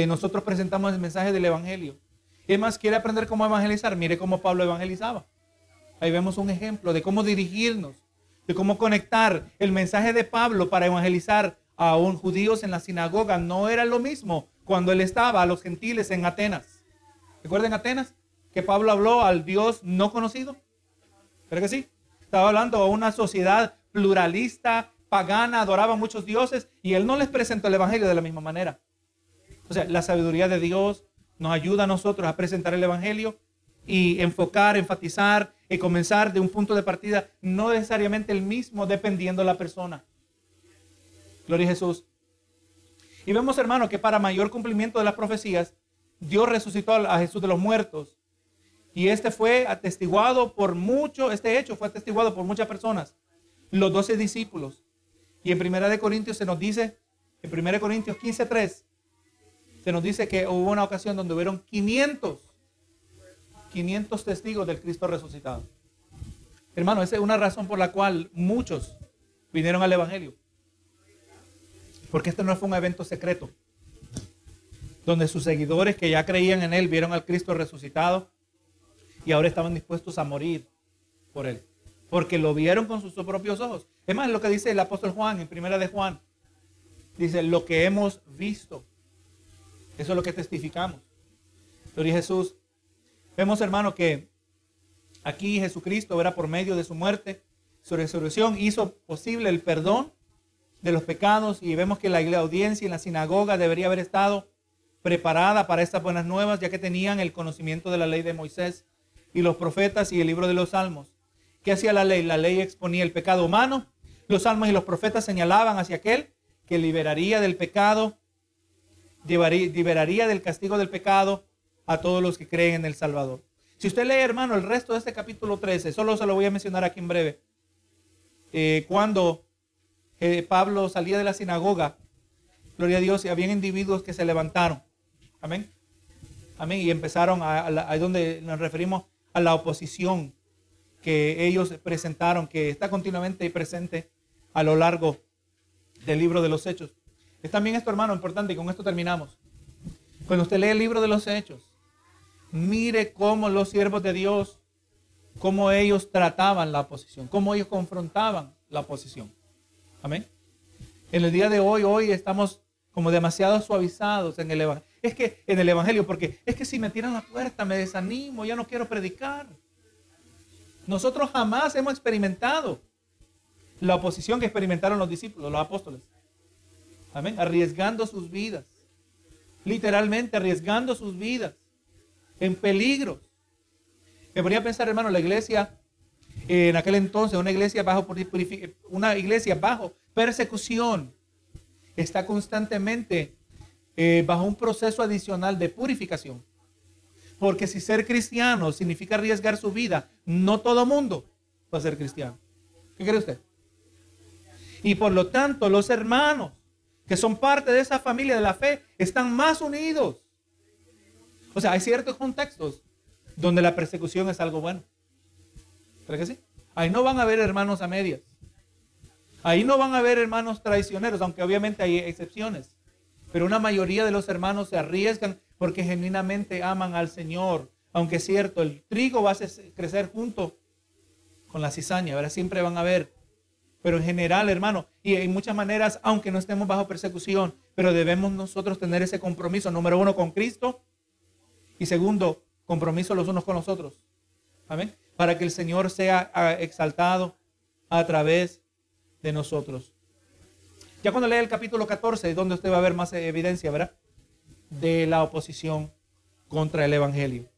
nosotros presentamos el mensaje del Evangelio. ¿Qué más quiere aprender cómo evangelizar? Mire cómo Pablo evangelizaba. Ahí vemos un ejemplo de cómo dirigirnos, de cómo conectar el mensaje de Pablo para evangelizar a un judíos en la sinagoga. No era lo mismo cuando él estaba a los gentiles en Atenas. ¿Recuerden Atenas? Que Pablo habló al Dios no conocido. ¿Pero que sí? Estaba hablando a una sociedad pluralista, pagana, adoraba a muchos dioses y él no les presentó el Evangelio de la misma manera. O sea, la sabiduría de Dios nos ayuda a nosotros a presentar el Evangelio y enfocar, enfatizar y comenzar de un punto de partida no necesariamente el mismo dependiendo de la persona. Gloria a Jesús. Y vemos, hermano, que para mayor cumplimiento de las profecías, Dios resucitó a Jesús de los muertos. Y este fue atestiguado por mucho, este hecho fue atestiguado por muchas personas, los doce discípulos. Y en Primera de Corintios se nos dice, en Primera de Corintios 15:3, se nos dice que hubo una ocasión donde hubieron 500 500 testigos del Cristo resucitado. Hermano, esa es una razón por la cual muchos vinieron al Evangelio. Porque este no fue un evento secreto, donde sus seguidores que ya creían en Él vieron al Cristo resucitado y ahora estaban dispuestos a morir por Él. Porque lo vieron con sus propios ojos. Es más, lo que dice el apóstol Juan en primera de Juan. Dice, lo que hemos visto. Eso es lo que testificamos. Gloria Jesús. Vemos, hermano, que aquí Jesucristo era por medio de su muerte, su resurrección, hizo posible el perdón de los pecados y vemos que la audiencia en la sinagoga debería haber estado preparada para estas buenas nuevas, ya que tenían el conocimiento de la ley de Moisés y los profetas y el libro de los salmos. ¿Qué hacía la ley? La ley exponía el pecado humano. Los salmos y los profetas señalaban hacia aquel que liberaría del pecado, liberaría del castigo del pecado a todos los que creen en el Salvador. Si usted lee, hermano, el resto de este capítulo 13, solo se lo voy a mencionar aquí en breve. Eh, cuando eh, Pablo salía de la sinagoga, gloria a Dios, y habían individuos que se levantaron. Amén. Amén. Y empezaron a, a, donde nos referimos a la oposición que ellos presentaron, que está continuamente presente a lo largo del libro de los Hechos. Es también esto, hermano, importante, y con esto terminamos. Cuando usted lee el libro de los Hechos, mire cómo los siervos de Dios, cómo ellos trataban la oposición, cómo ellos confrontaban la oposición. Amén. En el día de hoy, hoy estamos como demasiado suavizados en el evangelio. Es que en el evangelio, porque es que si me tiran la puerta me desanimo, ya no quiero predicar. Nosotros jamás hemos experimentado la oposición que experimentaron los discípulos, los apóstoles. Amén. Arriesgando sus vidas. Literalmente arriesgando sus vidas en peligro. Me ponía a pensar, hermano, la iglesia en aquel entonces una iglesia bajo una iglesia bajo persecución está constantemente eh, bajo un proceso adicional de purificación. Porque si ser cristiano significa arriesgar su vida, no todo mundo va a ser cristiano. ¿Qué cree usted? Y por lo tanto, los hermanos que son parte de esa familia de la fe están más unidos. O sea, hay ciertos contextos donde la persecución es algo bueno. ¿Cree que sí? Ahí no van a haber hermanos a medias. Ahí no van a haber hermanos traicioneros, aunque obviamente hay excepciones. Pero una mayoría de los hermanos se arriesgan porque genuinamente aman al Señor. Aunque es cierto, el trigo va a crecer junto con la cizaña, ¿verdad? Siempre van a haber. Pero en general, hermano, y en muchas maneras, aunque no estemos bajo persecución, pero debemos nosotros tener ese compromiso, número uno, con Cristo. Y segundo, compromiso los unos con los otros. Amén. Para que el Señor sea ah, exaltado a través de nosotros. Ya cuando lea el capítulo 14, donde usted va a ver más evidencia, ¿verdad? De la oposición contra el Evangelio.